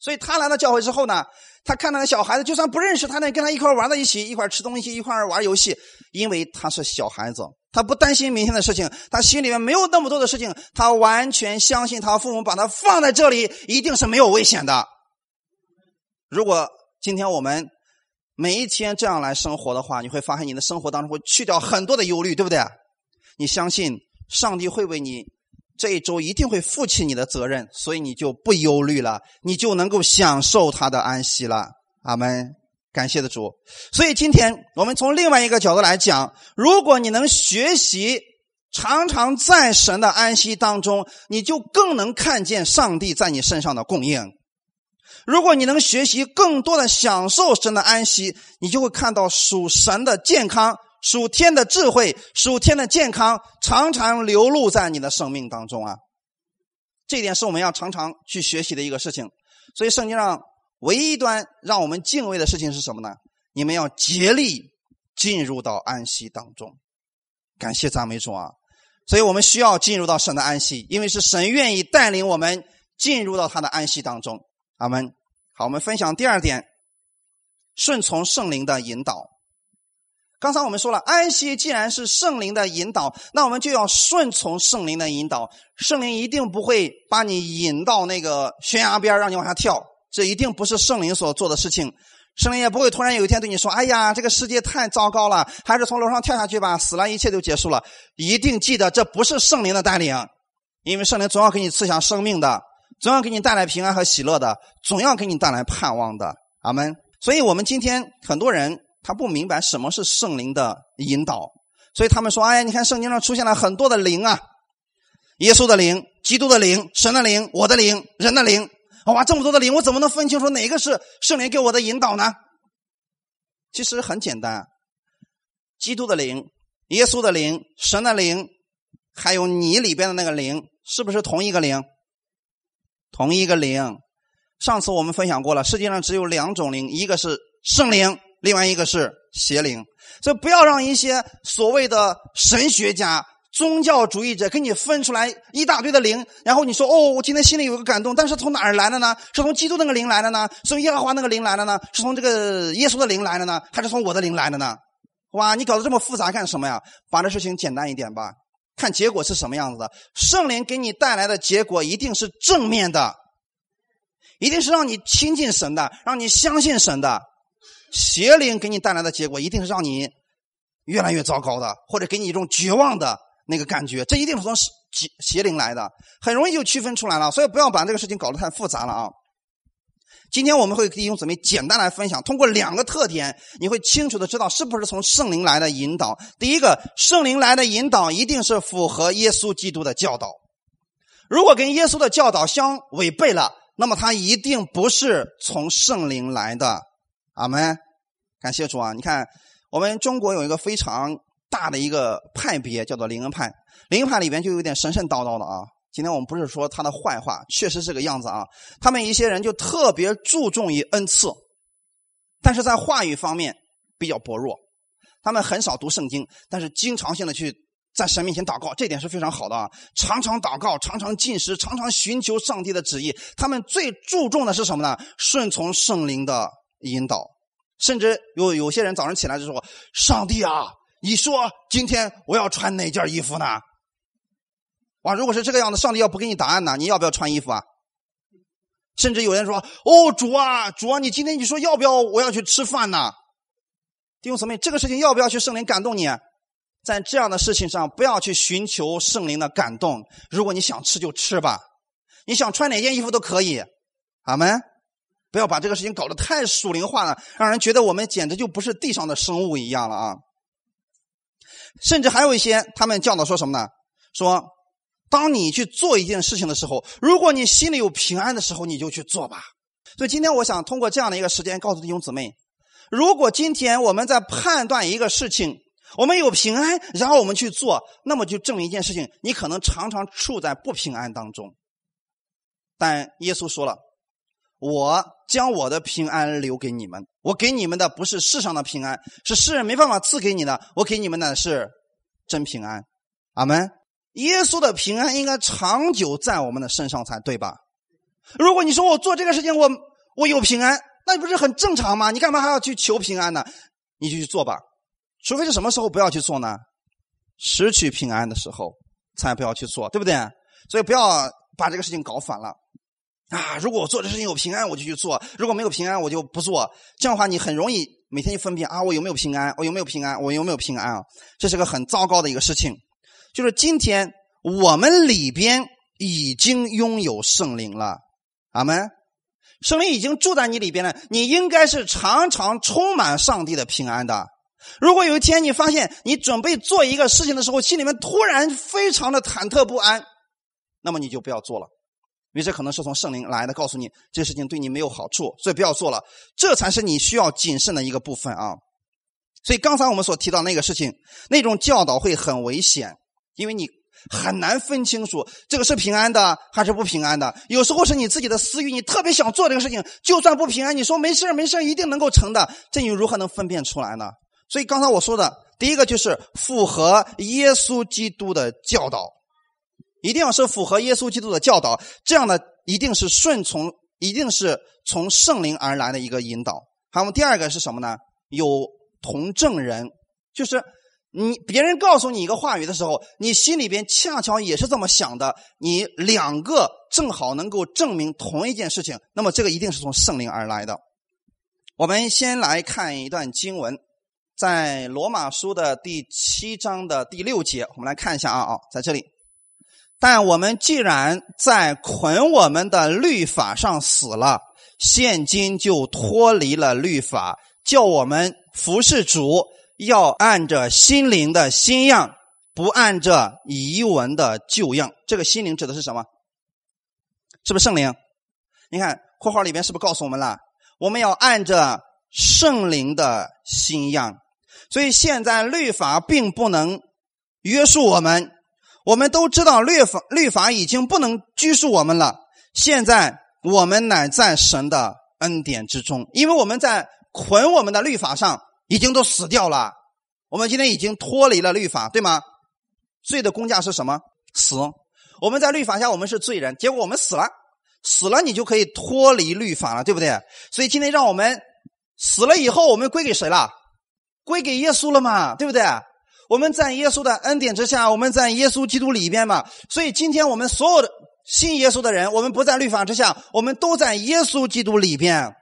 所以他来到教会之后呢，他看到那小孩子，就算不认识，他能跟他一块玩在一起，一块吃东西，一块玩游戏，因为他是小孩子，他不担心明天的事情，他心里面没有那么多的事情，他完全相信他父母把他放在这里，一定是没有危险的。如果今天我们每一天这样来生活的话，你会发现你的生活当中会去掉很多的忧虑，对不对？你相信上帝会为你。这一周一定会负起你的责任，所以你就不忧虑了，你就能够享受他的安息了。阿门，感谢的主。所以今天我们从另外一个角度来讲，如果你能学习常常在神的安息当中，你就更能看见上帝在你身上的供应。如果你能学习更多的享受神的安息，你就会看到属神的健康。属天的智慧，属天的健康，常常流露在你的生命当中啊！这一点是我们要常常去学习的一个事情。所以圣经上唯一端让我们敬畏的事情是什么呢？你们要竭力进入到安息当中。感谢赞美主啊！所以我们需要进入到神的安息，因为是神愿意带领我们进入到他的安息当中。阿门。好，我们分享第二点：顺从圣灵的引导。刚才我们说了，安息既然是圣灵的引导，那我们就要顺从圣灵的引导。圣灵一定不会把你引到那个悬崖边让你往下跳，这一定不是圣灵所做的事情。圣灵也不会突然有一天对你说：“哎呀，这个世界太糟糕了，还是从楼上跳下去吧，死了一切就结束了。”一定记得，这不是圣灵的带领，因为圣灵总要给你赐下生命的，总要给你带来平安和喜乐的，总要给你带来盼望的。阿门。所以我们今天很多人他不明白什么是圣灵的引导，所以他们说：“哎呀，你看圣经上出现了很多的灵啊，耶稣的灵、基督的灵、神的灵、我的灵、人的灵，哇，这么多的灵，我怎么能分清楚哪个是圣灵给我的引导呢？”其实很简单，基督的灵、耶稣的灵、神的灵，还有你里边的那个灵，是不是同一个灵？同一个灵。上次我们分享过了，世界上只有两种灵，一个是圣灵，另外一个是邪灵。所以不要让一些所谓的神学家、宗教主义者给你分出来一大堆的灵，然后你说哦，我今天心里有个感动，但是从哪儿来的呢？是从基督那个灵来的呢？是从耶和华那个灵来的呢？是从这个耶稣的灵来的呢？还是从我的灵来的呢？哇，你搞得这么复杂干什么呀？把这事情简单一点吧，看结果是什么样子的。圣灵给你带来的结果一定是正面的。一定是让你亲近神的，让你相信神的。邪灵给你带来的结果，一定是让你越来越糟糕的，或者给你一种绝望的那个感觉。这一定是从邪邪灵来的，很容易就区分出来了。所以不要把这个事情搞得太复杂了啊！今天我们会弟兄姊妹简单来分享，通过两个特点，你会清楚的知道是不是从圣灵来的引导。第一个，圣灵来的引导一定是符合耶稣基督的教导。如果跟耶稣的教导相违背了，那么他一定不是从圣灵来的，阿门。感谢主啊！你看，我们中国有一个非常大的一个派别，叫做灵恩派。灵恩派里边就有点神神叨叨的啊。今天我们不是说他的坏话，确实这个样子啊。他们一些人就特别注重于恩赐，但是在话语方面比较薄弱。他们很少读圣经，但是经常性的去。在神面前祷告，这点是非常好的啊！常常祷告，常常进食，常常寻求上帝的旨意。他们最注重的是什么呢？顺从圣灵的引导。甚至有有些人早上起来就说：“上帝啊，你说今天我要穿哪件衣服呢？”哇，如果是这个样子，上帝要不给你答案呢？你要不要穿衣服啊？甚至有人说：“哦，主啊，主啊，你今天你说要不要我要去吃饭呢？”弟兄姊妹，这个事情要不要去圣灵感动你？在这样的事情上，不要去寻求圣灵的感动。如果你想吃就吃吧，你想穿哪件衣服都可以。阿门。不要把这个事情搞得太属灵化了，让人觉得我们简直就不是地上的生物一样了啊！甚至还有一些他们教导说什么呢？说，当你去做一件事情的时候，如果你心里有平安的时候，你就去做吧。所以今天我想通过这样的一个时间，告诉弟兄姊妹：如果今天我们在判断一个事情，我们有平安，然后我们去做，那么就证明一件事情：你可能常常处在不平安当中。但耶稣说了：“我将我的平安留给你们，我给你们的不是世上的平安，是世人没办法赐给你的。我给你们的是真平安。”阿门。耶稣的平安应该长久在我们的身上才对吧？如果你说我做这个事情，我我有平安，那不是很正常吗？你干嘛还要去求平安呢？你就去做吧。除非是什么时候不要去做呢？失去平安的时候才不要去做，对不对？所以不要把这个事情搞反了啊！如果我做这事情有平安，我就去做；如果没有平安，我就不做。这样的话，你很容易每天就分辨啊，我有没有平安？我有没有平安？我有没有平安啊？这是个很糟糕的一个事情。就是今天我们里边已经拥有圣灵了，阿门。圣灵已经住在你里边了，你应该是常常充满上帝的平安的。如果有一天你发现你准备做一个事情的时候，心里面突然非常的忐忑不安，那么你就不要做了，因为这可能是从圣灵来的，告诉你这事情对你没有好处，所以不要做了。这才是你需要谨慎的一个部分啊。所以刚才我们所提到那个事情，那种教导会很危险，因为你很难分清楚这个是平安的还是不平安的。有时候是你自己的私欲，你特别想做这个事情，就算不平安，你说没事没事一定能够成的，这你如何能分辨出来呢？所以刚才我说的第一个就是符合耶稣基督的教导，一定要是符合耶稣基督的教导，这样的一定是顺从，一定是从圣灵而来的一个引导。还有第二个是什么呢？有同证人，就是你别人告诉你一个话语的时候，你心里边恰巧也是这么想的，你两个正好能够证明同一件事情，那么这个一定是从圣灵而来的。我们先来看一段经文。在罗马书的第七章的第六节，我们来看一下啊啊，在这里。但我们既然在捆我们的律法上死了，现今就脱离了律法，叫我们服侍主，要按着心灵的新样，不按着遗文的旧样。这个心灵指的是什么？是不是圣灵？你看括号里边是不是告诉我们了？我们要按着圣灵的新样。所以现在律法并不能约束我们。我们都知道律法律法已经不能拘束我们了。现在我们乃在神的恩典之中，因为我们在捆我们的律法上已经都死掉了。我们今天已经脱离了律法，对吗？罪的工价是什么？死。我们在律法下，我们是罪人，结果我们死了。死了，你就可以脱离律法了，对不对？所以今天让我们死了以后，我们归给谁了？归给耶稣了嘛，对不对？我们在耶稣的恩典之下，我们在耶稣基督里边嘛。所以今天我们所有的信耶稣的人，我们不在律法之下，我们都在耶稣基督里边。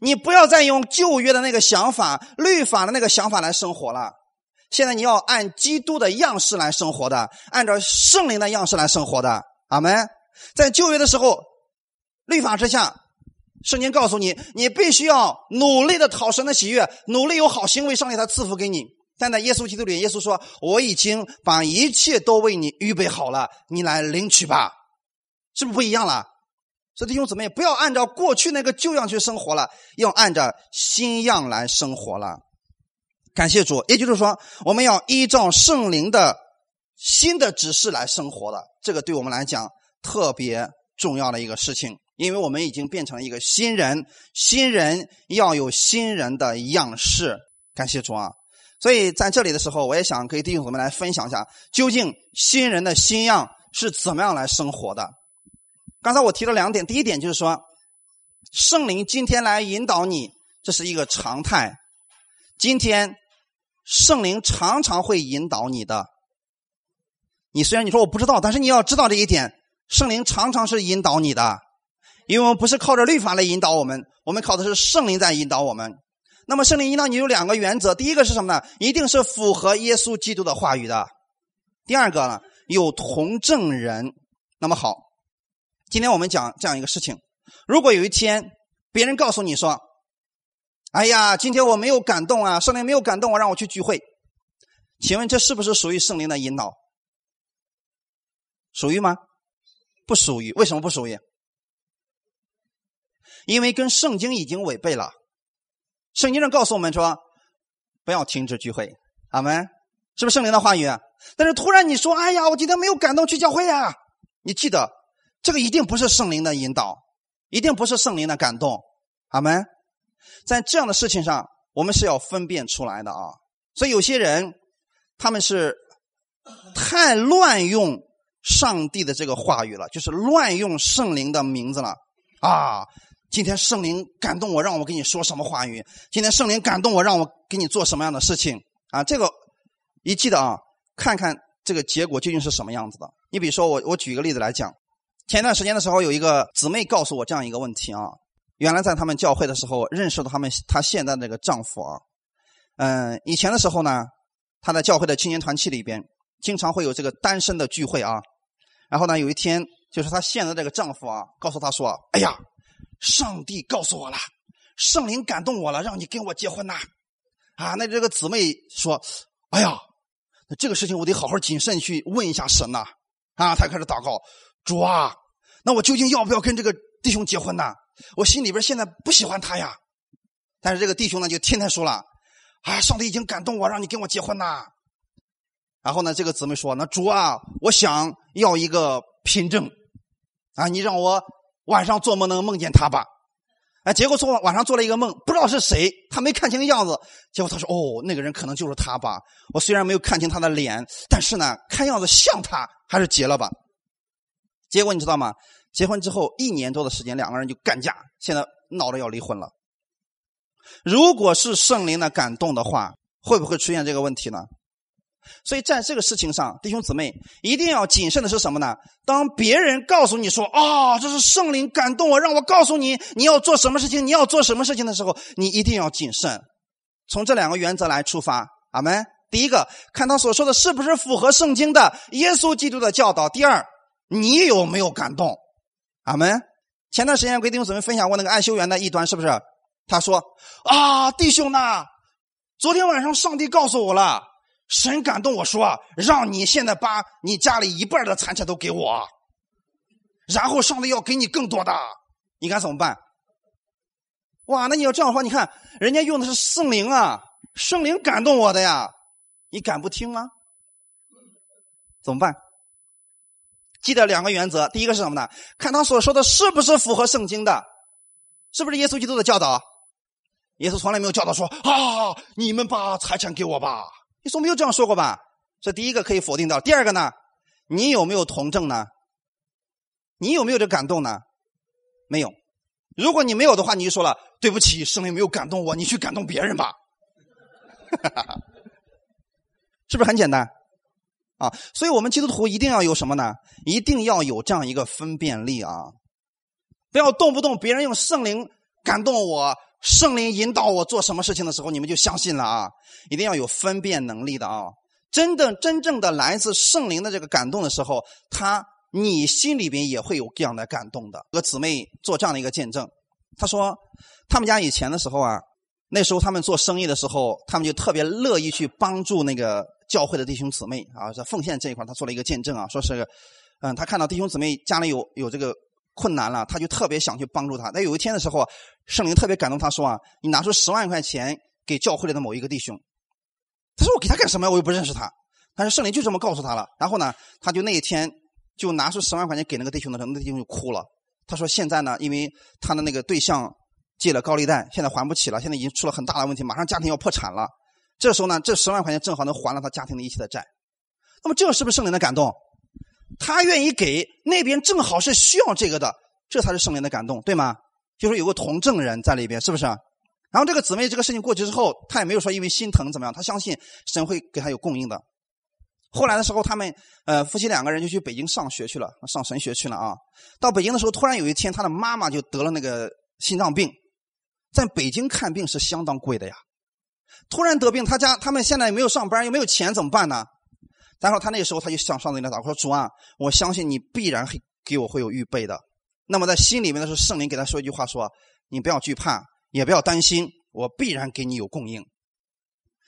你不要再用旧约的那个想法、律法的那个想法来生活了。现在你要按基督的样式来生活的，按照圣灵的样式来生活的。阿门。在旧约的时候，律法之下，圣经告诉你，你必须要努力的讨神的喜悦，努力有好行为，上帝他赐福给你。但在耶稣基督里，耶稣说：“我已经把一切都为你预备好了，你来领取吧。”是不是不一样了？所以弟兄姊妹，不要按照过去那个旧样去生活了，要按照新样来生活了。感谢主，也就是说，我们要依照圣灵的新的指示来生活的。这个对我们来讲特别重要的一个事情，因为我们已经变成了一个新人，新人要有新人的样式。感谢主啊！所以在这里的时候，我也想跟弟兄姊妹来分享一下，究竟新人的新样是怎么样来生活的。刚才我提了两点，第一点就是说，圣灵今天来引导你，这是一个常态。今天圣灵常常会引导你的。你虽然你说我不知道，但是你要知道这一点，圣灵常常是引导你的，因为我们不是靠着律法来引导我们，我们靠的是圣灵在引导我们。那么圣灵引导你有两个原则，第一个是什么呢？一定是符合耶稣基督的话语的。第二个呢，有同证人。那么好，今天我们讲这样一个事情：如果有一天别人告诉你说：“哎呀，今天我没有感动啊，圣灵没有感动我，让我去聚会。”请问这是不是属于圣灵的引导？属于吗？不属于。为什么不属于？因为跟圣经已经违背了。圣经上告诉我们说，不要停止聚会，阿门，是不是圣灵的话语？但是突然你说，哎呀，我今天没有感动去教会呀，你记得，这个一定不是圣灵的引导，一定不是圣灵的感动，阿门。在这样的事情上，我们是要分辨出来的啊。所以有些人，他们是太乱用上帝的这个话语了，就是乱用圣灵的名字了啊。今天圣灵感动我，让我跟你说什么话语？今天圣灵感动我，让我给你做什么样的事情？啊，这个一记得啊，看看这个结果究竟是什么样子的。你比如说，我我举一个例子来讲，前段时间的时候，有一个姊妹告诉我这样一个问题啊，原来在他们教会的时候认识了他们她现在这个丈夫啊，嗯，以前的时候呢，她在教会的青年团契里边经常会有这个单身的聚会啊，然后呢，有一天就是她现在这个丈夫啊，告诉她说：“哎呀。”上帝告诉我了，圣灵感动我了，让你跟我结婚呐！啊，那这个姊妹说：“哎呀，那这个事情我得好好谨慎去问一下神呐！”啊，他开始祷告：“主啊，那我究竟要不要跟这个弟兄结婚呢？我心里边现在不喜欢他呀。”但是这个弟兄呢，就天天说了：“啊，上帝已经感动我，让你跟我结婚呐！”然后呢，这个姊妹说：“那主啊，我想要一个凭证啊，你让我。”晚上做梦能梦见他吧？哎，结果做晚上做了一个梦，不知道是谁，他没看清样子。结果他说：“哦，那个人可能就是他吧。”我虽然没有看清他的脸，但是呢，看样子像他，还是结了吧。结果你知道吗？结婚之后一年多的时间，两个人就干架，现在闹着要离婚了。如果是圣灵的感动的话，会不会出现这个问题呢？所以在这个事情上，弟兄姊妹一定要谨慎的是什么呢？当别人告诉你说：“啊，这是圣灵感动我，让我告诉你你要做什么事情，你要做什么事情的时候，你一定要谨慎。从这两个原则来出发，阿门。第一个，看他所说的是不是符合圣经的耶稣基督的教导；第二，你有没有感动，阿门。前段时间跟弟兄姊妹分享过那个爱修园的异端，是不是？他说：“啊，弟兄呐，昨天晚上上帝告诉我了，神感动我说，让你现在把你家里一半的财产都给我，然后上帝要给你更多的，你该怎么办？”哇，那你要这样说，你看人家用的是圣灵啊，圣灵感动我的呀，你敢不听吗？怎么办？记得两个原则，第一个是什么呢？看他所说的是不是符合圣经的，是不是耶稣基督的教导？耶稣从来没有教导说啊，你们把财产给我吧。耶稣没有这样说过吧？这第一个可以否定掉。第二个呢？你有没有同证呢？你有没有这感动呢？没有。如果你没有的话，你就说了对不起，圣灵没有感动我，你去感动别人吧。是不是很简单？啊，所以我们基督徒一定要有什么呢？一定要有这样一个分辨力啊！不要动不动别人用圣灵感动我，圣灵引导我做什么事情的时候，你们就相信了啊！一定要有分辨能力的啊！真的真正的来自圣灵的这个感动的时候，他你心里边也会有这样的感动的。和姊妹做这样的一个见证，她说他们家以前的时候啊，那时候他们做生意的时候，他们就特别乐意去帮助那个。教会的弟兄姊妹啊，在奉献这一块，他做了一个见证啊，说是，嗯，他看到弟兄姊妹家里有有这个困难了，他就特别想去帮助他。那有一天的时候，圣灵特别感动他说啊，你拿出十万块钱给教会里的某一个弟兄。他说我给他干什么呀？我又不认识他。但是圣灵就这么告诉他了。然后呢，他就那一天就拿出十万块钱给那个弟兄的时候，那个弟兄就哭了。他说现在呢，因为他的那个对象借了高利贷，现在还不起了，现在已经出了很大的问题，马上家庭要破产了。这时候呢，这十万块钱正好能还了他家庭的一切的债。那么这是不是圣灵的感动？他愿意给那边正好是需要这个的，这才是圣灵的感动，对吗？就是有个同证人在里边，是不是？然后这个姊妹这个事情过去之后，她也没有说因为心疼怎么样，她相信神会给她有供应的。后来的时候，他们呃夫妻两个人就去北京上学去了，上神学去了啊。到北京的时候，突然有一天，他的妈妈就得了那个心脏病，在北京看病是相当贵的呀。突然得病，他家他们现在也没有上班，又没有钱，怎么办呢？然后他那个时候他就向上帝来祷告说：“主啊，我相信你必然会给我会有预备的。”那么在心里面的时候，圣灵给他说一句话：“说你不要惧怕，也不要担心，我必然给你有供应。”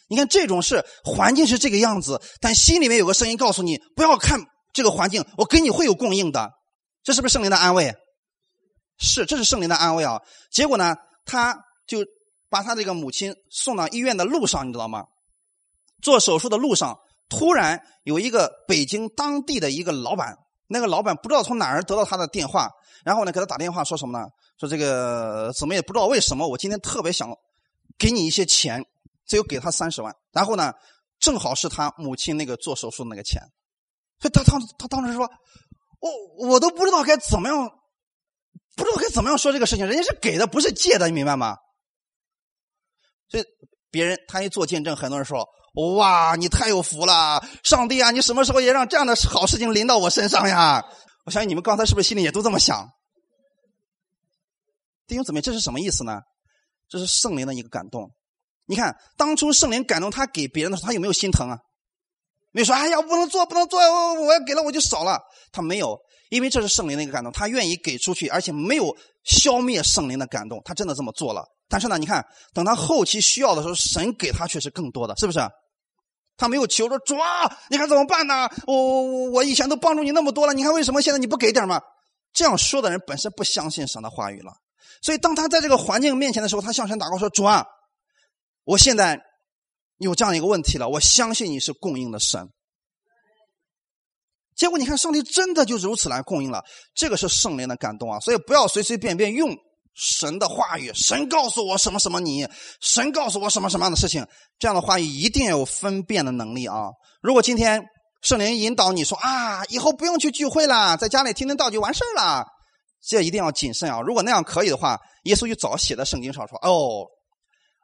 你看这种是环境是这个样子，但心里面有个声音告诉你：“不要看这个环境，我给你会有供应的。”这是不是圣灵的安慰？是，这是圣灵的安慰啊。结果呢，他就。把他这个母亲送到医院的路上，你知道吗？做手术的路上，突然有一个北京当地的一个老板，那个老板不知道从哪儿得到他的电话，然后呢给他打电话说什么呢？说这个怎么也不知道为什么，我今天特别想给你一些钱，只有给他三十万，然后呢正好是他母亲那个做手术那个钱，所以他当他当时说，我我都不知道该怎么样，不知道该怎么样说这个事情，人家是给的，不是借的，你明白吗？所以别人他一做见证，很多人说：“哇，你太有福了，上帝啊，你什么时候也让这样的好事情临到我身上呀？”我相信你们刚才是不是心里也都这么想？弟兄姊妹，这是什么意思呢？这是圣灵的一个感动。你看，当初圣灵感动他给别人的时候，他有没有心疼啊？没说：“哎呀，不能做，不能做，我要给了我就少了。”他没有，因为这是圣灵的一个感动，他愿意给出去，而且没有消灭圣灵的感动，他真的这么做了。但是呢，你看，等他后期需要的时候，神给他却是更多的，是不是？他没有求着主啊，你看怎么办呢？我我我以前都帮助你那么多了，你看为什么现在你不给点吗？这样说的人本身不相信神的话语了。所以当他在这个环境面前的时候，他向神祷告说：“主啊，我现在有这样一个问题了，我相信你是供应的神。”结果你看，上帝真的就如此来供应了，这个是圣灵的感动啊！所以不要随随便便用。神的话语，神告诉我什么什么，你神告诉我什么什么样的事情，这样的话语一定要有分辨的能力啊！如果今天圣灵引导你说啊，以后不用去聚会了，在家里听听道就完事儿了，这一定要谨慎啊！如果那样可以的话，耶稣就早写在圣经上说哦，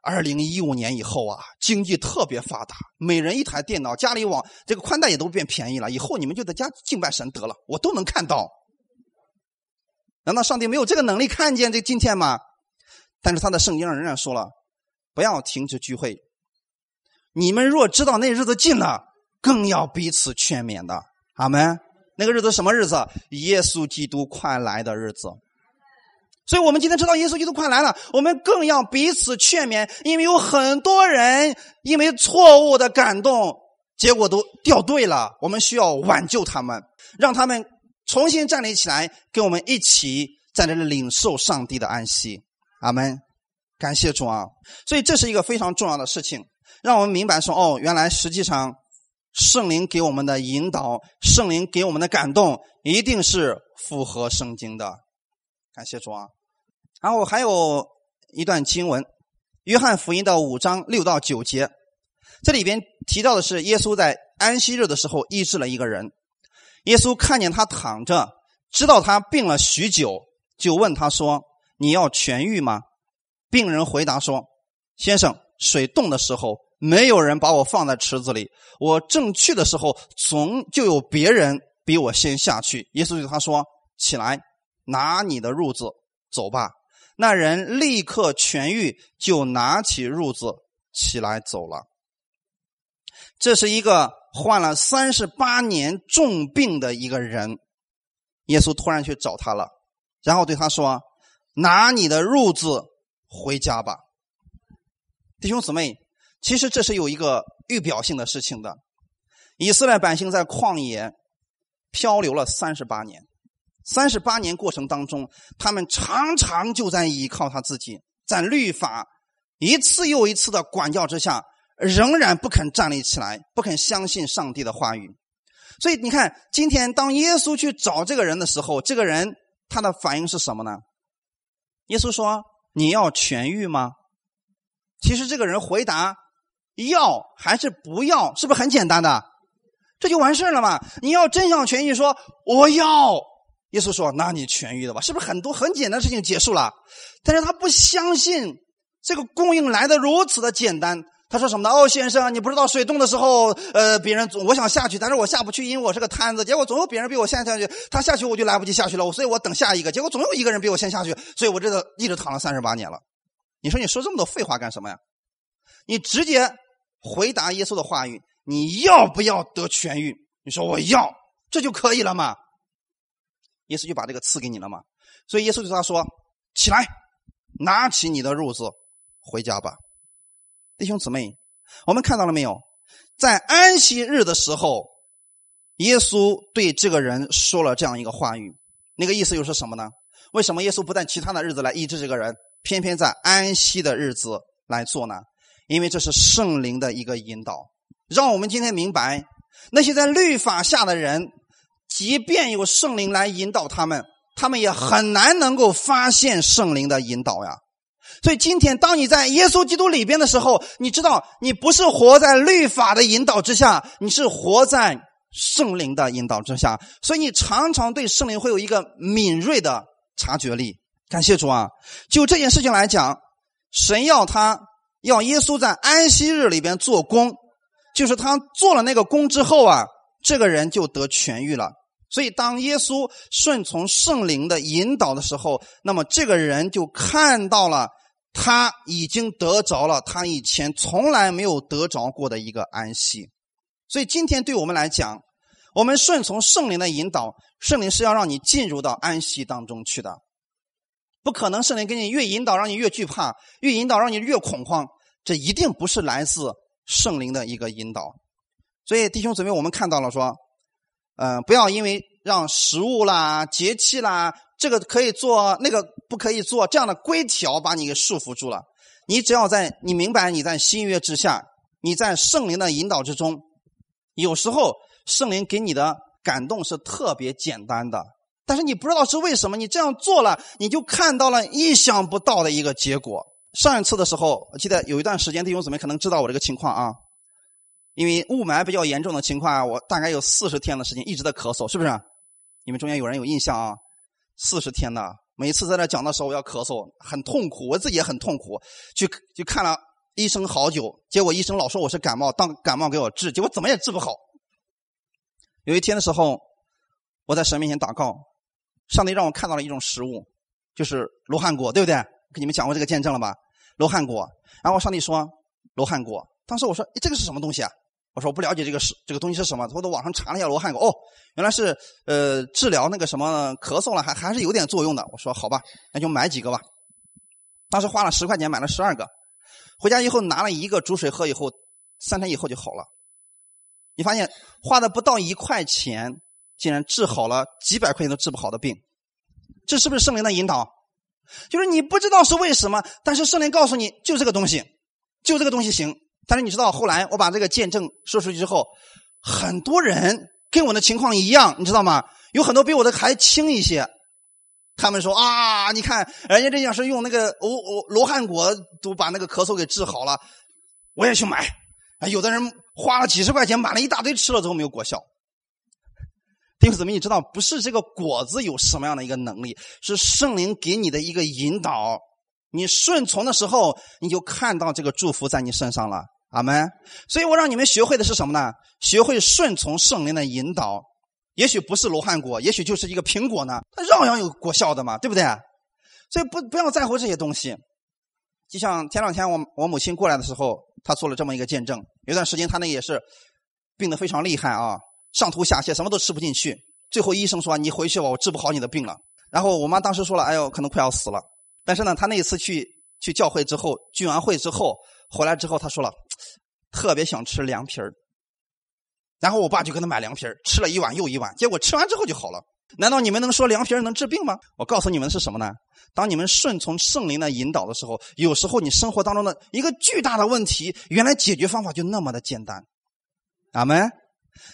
二零一五年以后啊，经济特别发达，每人一台电脑，家里网这个宽带也都变便宜了，以后你们就在家敬拜神得了，我都能看到。难道上帝没有这个能力看见这今天吗？但是他的圣经上仍然说了，不要停止聚会。你们若知道那日子近了，更要彼此劝勉的。阿门。那个日子什么日子？耶稣基督快来的日子。所以我们今天知道耶稣基督快来了，我们更要彼此劝勉，因为有很多人因为错误的感动，结果都掉队了。我们需要挽救他们，让他们重新站立起来，跟我们一起在这里领受上帝的安息。阿门，感谢主啊！所以这是一个非常重要的事情，让我们明白说：哦，原来实际上圣灵给我们的引导，圣灵给我们的感动，一定是符合圣经的。感谢主啊！然后还有一段经文，《约翰福音》的五章六到九节，这里边提到的是耶稣在安息日的时候医治了一个人。耶稣看见他躺着，知道他病了许久，就问他说：“你要痊愈吗？”病人回答说：“先生，水冻的时候，没有人把我放在池子里，我正去的时候，总就有别人比我先下去。”耶稣对他说：“起来。”拿你的褥子走吧。那人立刻痊愈，就拿起褥子起来走了。这是一个患了三十八年重病的一个人。耶稣突然去找他了，然后对他说：“拿你的褥子回家吧。”弟兄姊妹，其实这是有一个预表性的事情的。以色列百姓在旷野漂流了三十八年。三十八年过程当中，他们常常就在依靠他自己，在律法一次又一次的管教之下，仍然不肯站立起来，不肯相信上帝的话语。所以你看，今天当耶稣去找这个人的时候，这个人他的反应是什么呢？耶稣说：“你要痊愈吗？”其实这个人回答：“要还是不要？”是不是很简单的？这就完事了嘛？你要真想痊愈，说我要。耶稣说：“那你痊愈了吧？是不是很多很简单的事情结束了？但是他不相信这个供应来的如此的简单。他说什么呢？哦，先生，你不知道水冻的时候，呃，别人总我想下去，但是我下不去，因为我是个摊子。结果总有别人比我先下去，他下去我就来不及下去了，所以我等下一个。结果总有一个人比我先下去，所以我这个一直躺了三十八年了。你说你说这么多废话干什么呀？你直接回答耶稣的话语：你要不要得痊愈？你说我要，这就可以了嘛？”耶稣就把这个赐给你了嘛，所以耶稣对他说：“起来，拿起你的褥子，回家吧。”弟兄姊妹，我们看到了没有？在安息日的时候，耶稣对这个人说了这样一个话语，那个意思又是什么呢？为什么耶稣不在其他的日子来医治这个人，偏偏在安息的日子来做呢？因为这是圣灵的一个引导，让我们今天明白那些在律法下的人。即便有圣灵来引导他们，他们也很难能够发现圣灵的引导呀。所以今天，当你在耶稣基督里边的时候，你知道你不是活在律法的引导之下，你是活在圣灵的引导之下。所以你常常对圣灵会有一个敏锐的察觉力。感谢主啊！就这件事情来讲，神要他要耶稣在安息日里边做工，就是他做了那个工之后啊，这个人就得痊愈了。所以，当耶稣顺从圣灵的引导的时候，那么这个人就看到了他已经得着了他以前从来没有得着过的一个安息。所以，今天对我们来讲，我们顺从圣灵的引导，圣灵是要让你进入到安息当中去的。不可能，圣灵给你越引导，让你越惧怕；越引导，让你越恐慌。这一定不是来自圣灵的一个引导。所以，弟兄姊妹，我们看到了说。嗯，不要因为让食物啦、节气啦，这个可以做，那个不可以做，这样的规条把你给束缚住了。你只要在你明白你在新约之下，你在圣灵的引导之中，有时候圣灵给你的感动是特别简单的，但是你不知道是为什么，你这样做了，你就看到了意想不到的一个结果。上一次的时候，我记得有一段时间弟兄姊妹可能知道我这个情况啊。因为雾霾比较严重的情况，我大概有四十天的时间一直在咳嗽，是不是？你们中间有人有印象啊？四十天的，每次在那讲的时候我要咳嗽，很痛苦，我自己也很痛苦。去去看了医生好久，结果医生老说我是感冒，当感冒给我治，结果怎么也治不好。有一天的时候，我在神面前祷告，上帝让我看到了一种食物，就是罗汉果，对不对？跟你们讲过这个见证了吧？罗汉果。然后上帝说罗汉果，当时我说这个是什么东西啊？我说我不了解这个是这个东西是什么，我到网上查了一下罗汉果，哦，原来是呃治疗那个什么咳嗽了，还还是有点作用的。我说好吧，那就买几个吧。当时花了十块钱买了十二个，回家以后拿了一个煮水喝以后，三天以后就好了。你发现花的不到一块钱，竟然治好了几百块钱都治不好的病，这是不是圣灵的引导？就是你不知道是为什么，但是圣灵告诉你就这个东西，就这个东西行。但是你知道后来我把这个见证说出去之后，很多人跟我的情况一样，你知道吗？有很多比我的还轻一些。他们说啊，你看人家这样是用那个哦哦罗汉果都把那个咳嗽给治好了，我也去买。啊，有的人花了几十块钱买了一大堆，吃了之后没有果效。弟兄姊妹，你知道不是这个果子有什么样的一个能力，是圣灵给你的一个引导。你顺从的时候，你就看到这个祝福在你身上了。阿门。所以我让你们学会的是什么呢？学会顺从圣灵的引导。也许不是罗汉果，也许就是一个苹果呢，它照样有果效的嘛，对不对？所以不不要在乎这些东西。就像前两天我我母亲过来的时候，她做了这么一个见证。有段时间她那也是病得非常厉害啊，上吐下泻，什么都吃不进去。最后医生说：“你回去吧，我治不好你的病了。”然后我妈当时说了：“哎呦，可能快要死了。”但是呢，她那一次去去教会之后，聚完会之后回来之后，她说了，特别想吃凉皮儿。然后我爸就给他买凉皮儿吃了一碗又一碗，结果吃完之后就好了。难道你们能说凉皮儿能治病吗？我告诉你们是什么呢？当你们顺从圣灵的引导的时候，有时候你生活当中的一个巨大的问题，原来解决方法就那么的简单。阿门。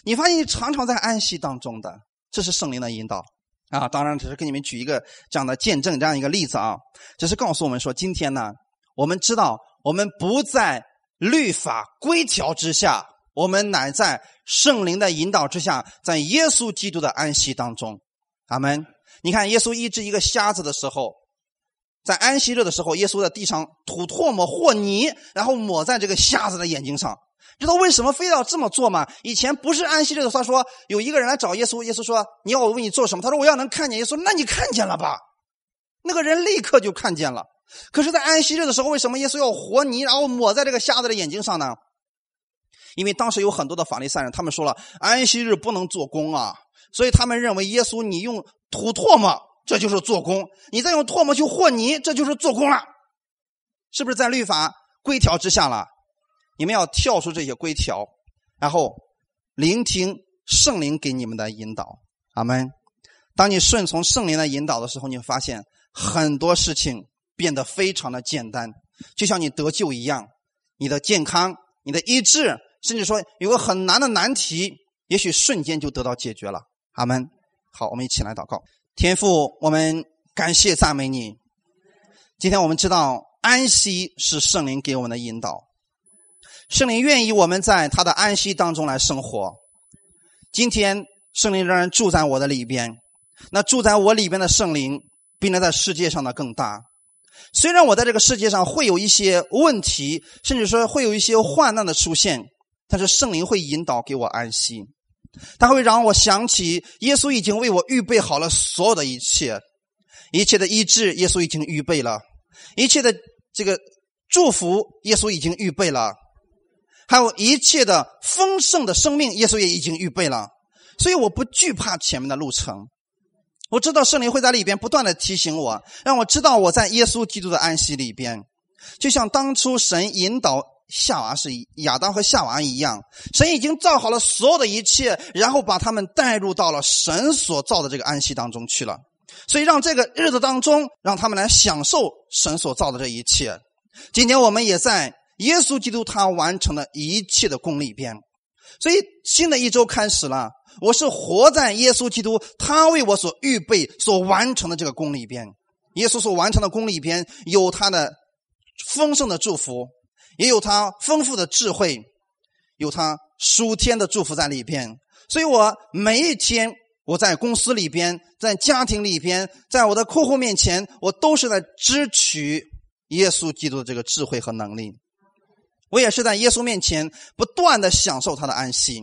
你发现你常常在安息当中的，这是圣灵的引导啊。当然，只是给你们举一个这样的见证，这样一个例子啊，只是告诉我们说，今天呢，我们知道我们不在律法规条之下。我们乃在圣灵的引导之下，在耶稣基督的安息当中，阿门。你看，耶稣医治一个瞎子的时候，在安息日的时候，耶稣在地上吐唾沫和泥，然后抹在这个瞎子的眼睛上。知道为什么非要这么做吗？以前不是安息日的，他说有一个人来找耶稣，耶稣说：“你要我为你做什么？”他说：“我要能看见。”耶稣：“那你看见了吧？”那个人立刻就看见了。可是，在安息日的时候，为什么耶稣要和泥，然后抹在这个瞎子的眼睛上呢？因为当时有很多的法利赛人，他们说了安息日不能做工啊，所以他们认为耶稣你用吐唾沫这就是做工，你再用唾沫去和泥这就是做工了，是不是在律法规条之下了？你们要跳出这些规条，然后聆听圣灵给你们的引导。阿门。当你顺从圣灵的引导的时候，你会发现很多事情变得非常的简单，就像你得救一样，你的健康，你的医治。甚至说有个很难的难题，也许瞬间就得到解决了。阿门。好，我们一起来祷告。天父，我们感谢赞美你。今天我们知道安息是圣灵给我们的引导，圣灵愿意我们在他的安息当中来生活。今天圣灵仍然住在我的里边，那住在我里边的圣灵，比那在世界上的更大。虽然我在这个世界上会有一些问题，甚至说会有一些患难的出现。但是圣灵会引导给我安息，他会让我想起耶稣已经为我预备好了所有的一切，一切的医治耶稣已经预备了，一切的这个祝福耶稣已经预备了，还有一切的丰盛的生命耶稣也已经预备了，所以我不惧怕前面的路程，我知道圣灵会在里边不断的提醒我，让我知道我在耶稣基督的安息里边，就像当初神引导。夏娃是亚当和夏娃一样，神已经造好了所有的一切，然后把他们带入到了神所造的这个安息当中去了。所以让这个日子当中，让他们来享受神所造的这一切。今天我们也在耶稣基督他完成了一切的功里边，所以新的一周开始了。我是活在耶稣基督他为我所预备、所完成的这个功里边。耶稣所完成的功里边有他的丰盛的祝福。也有他丰富的智慧，有他属天的祝福在里边，所以我每一天我在公司里边，在家庭里边，在我的客户面前，我都是在支取耶稣基督的这个智慧和能力。我也是在耶稣面前不断的享受他的安息，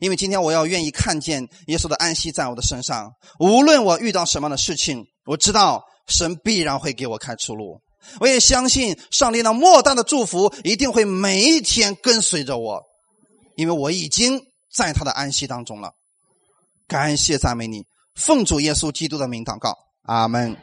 因为今天我要愿意看见耶稣的安息在我的身上，无论我遇到什么样的事情，我知道神必然会给我开出路。我也相信上帝那莫大的祝福一定会每一天跟随着我。因为我已经在他的安息当中了。感谢赞美你，奉主耶稣基督的名祷告，阿门。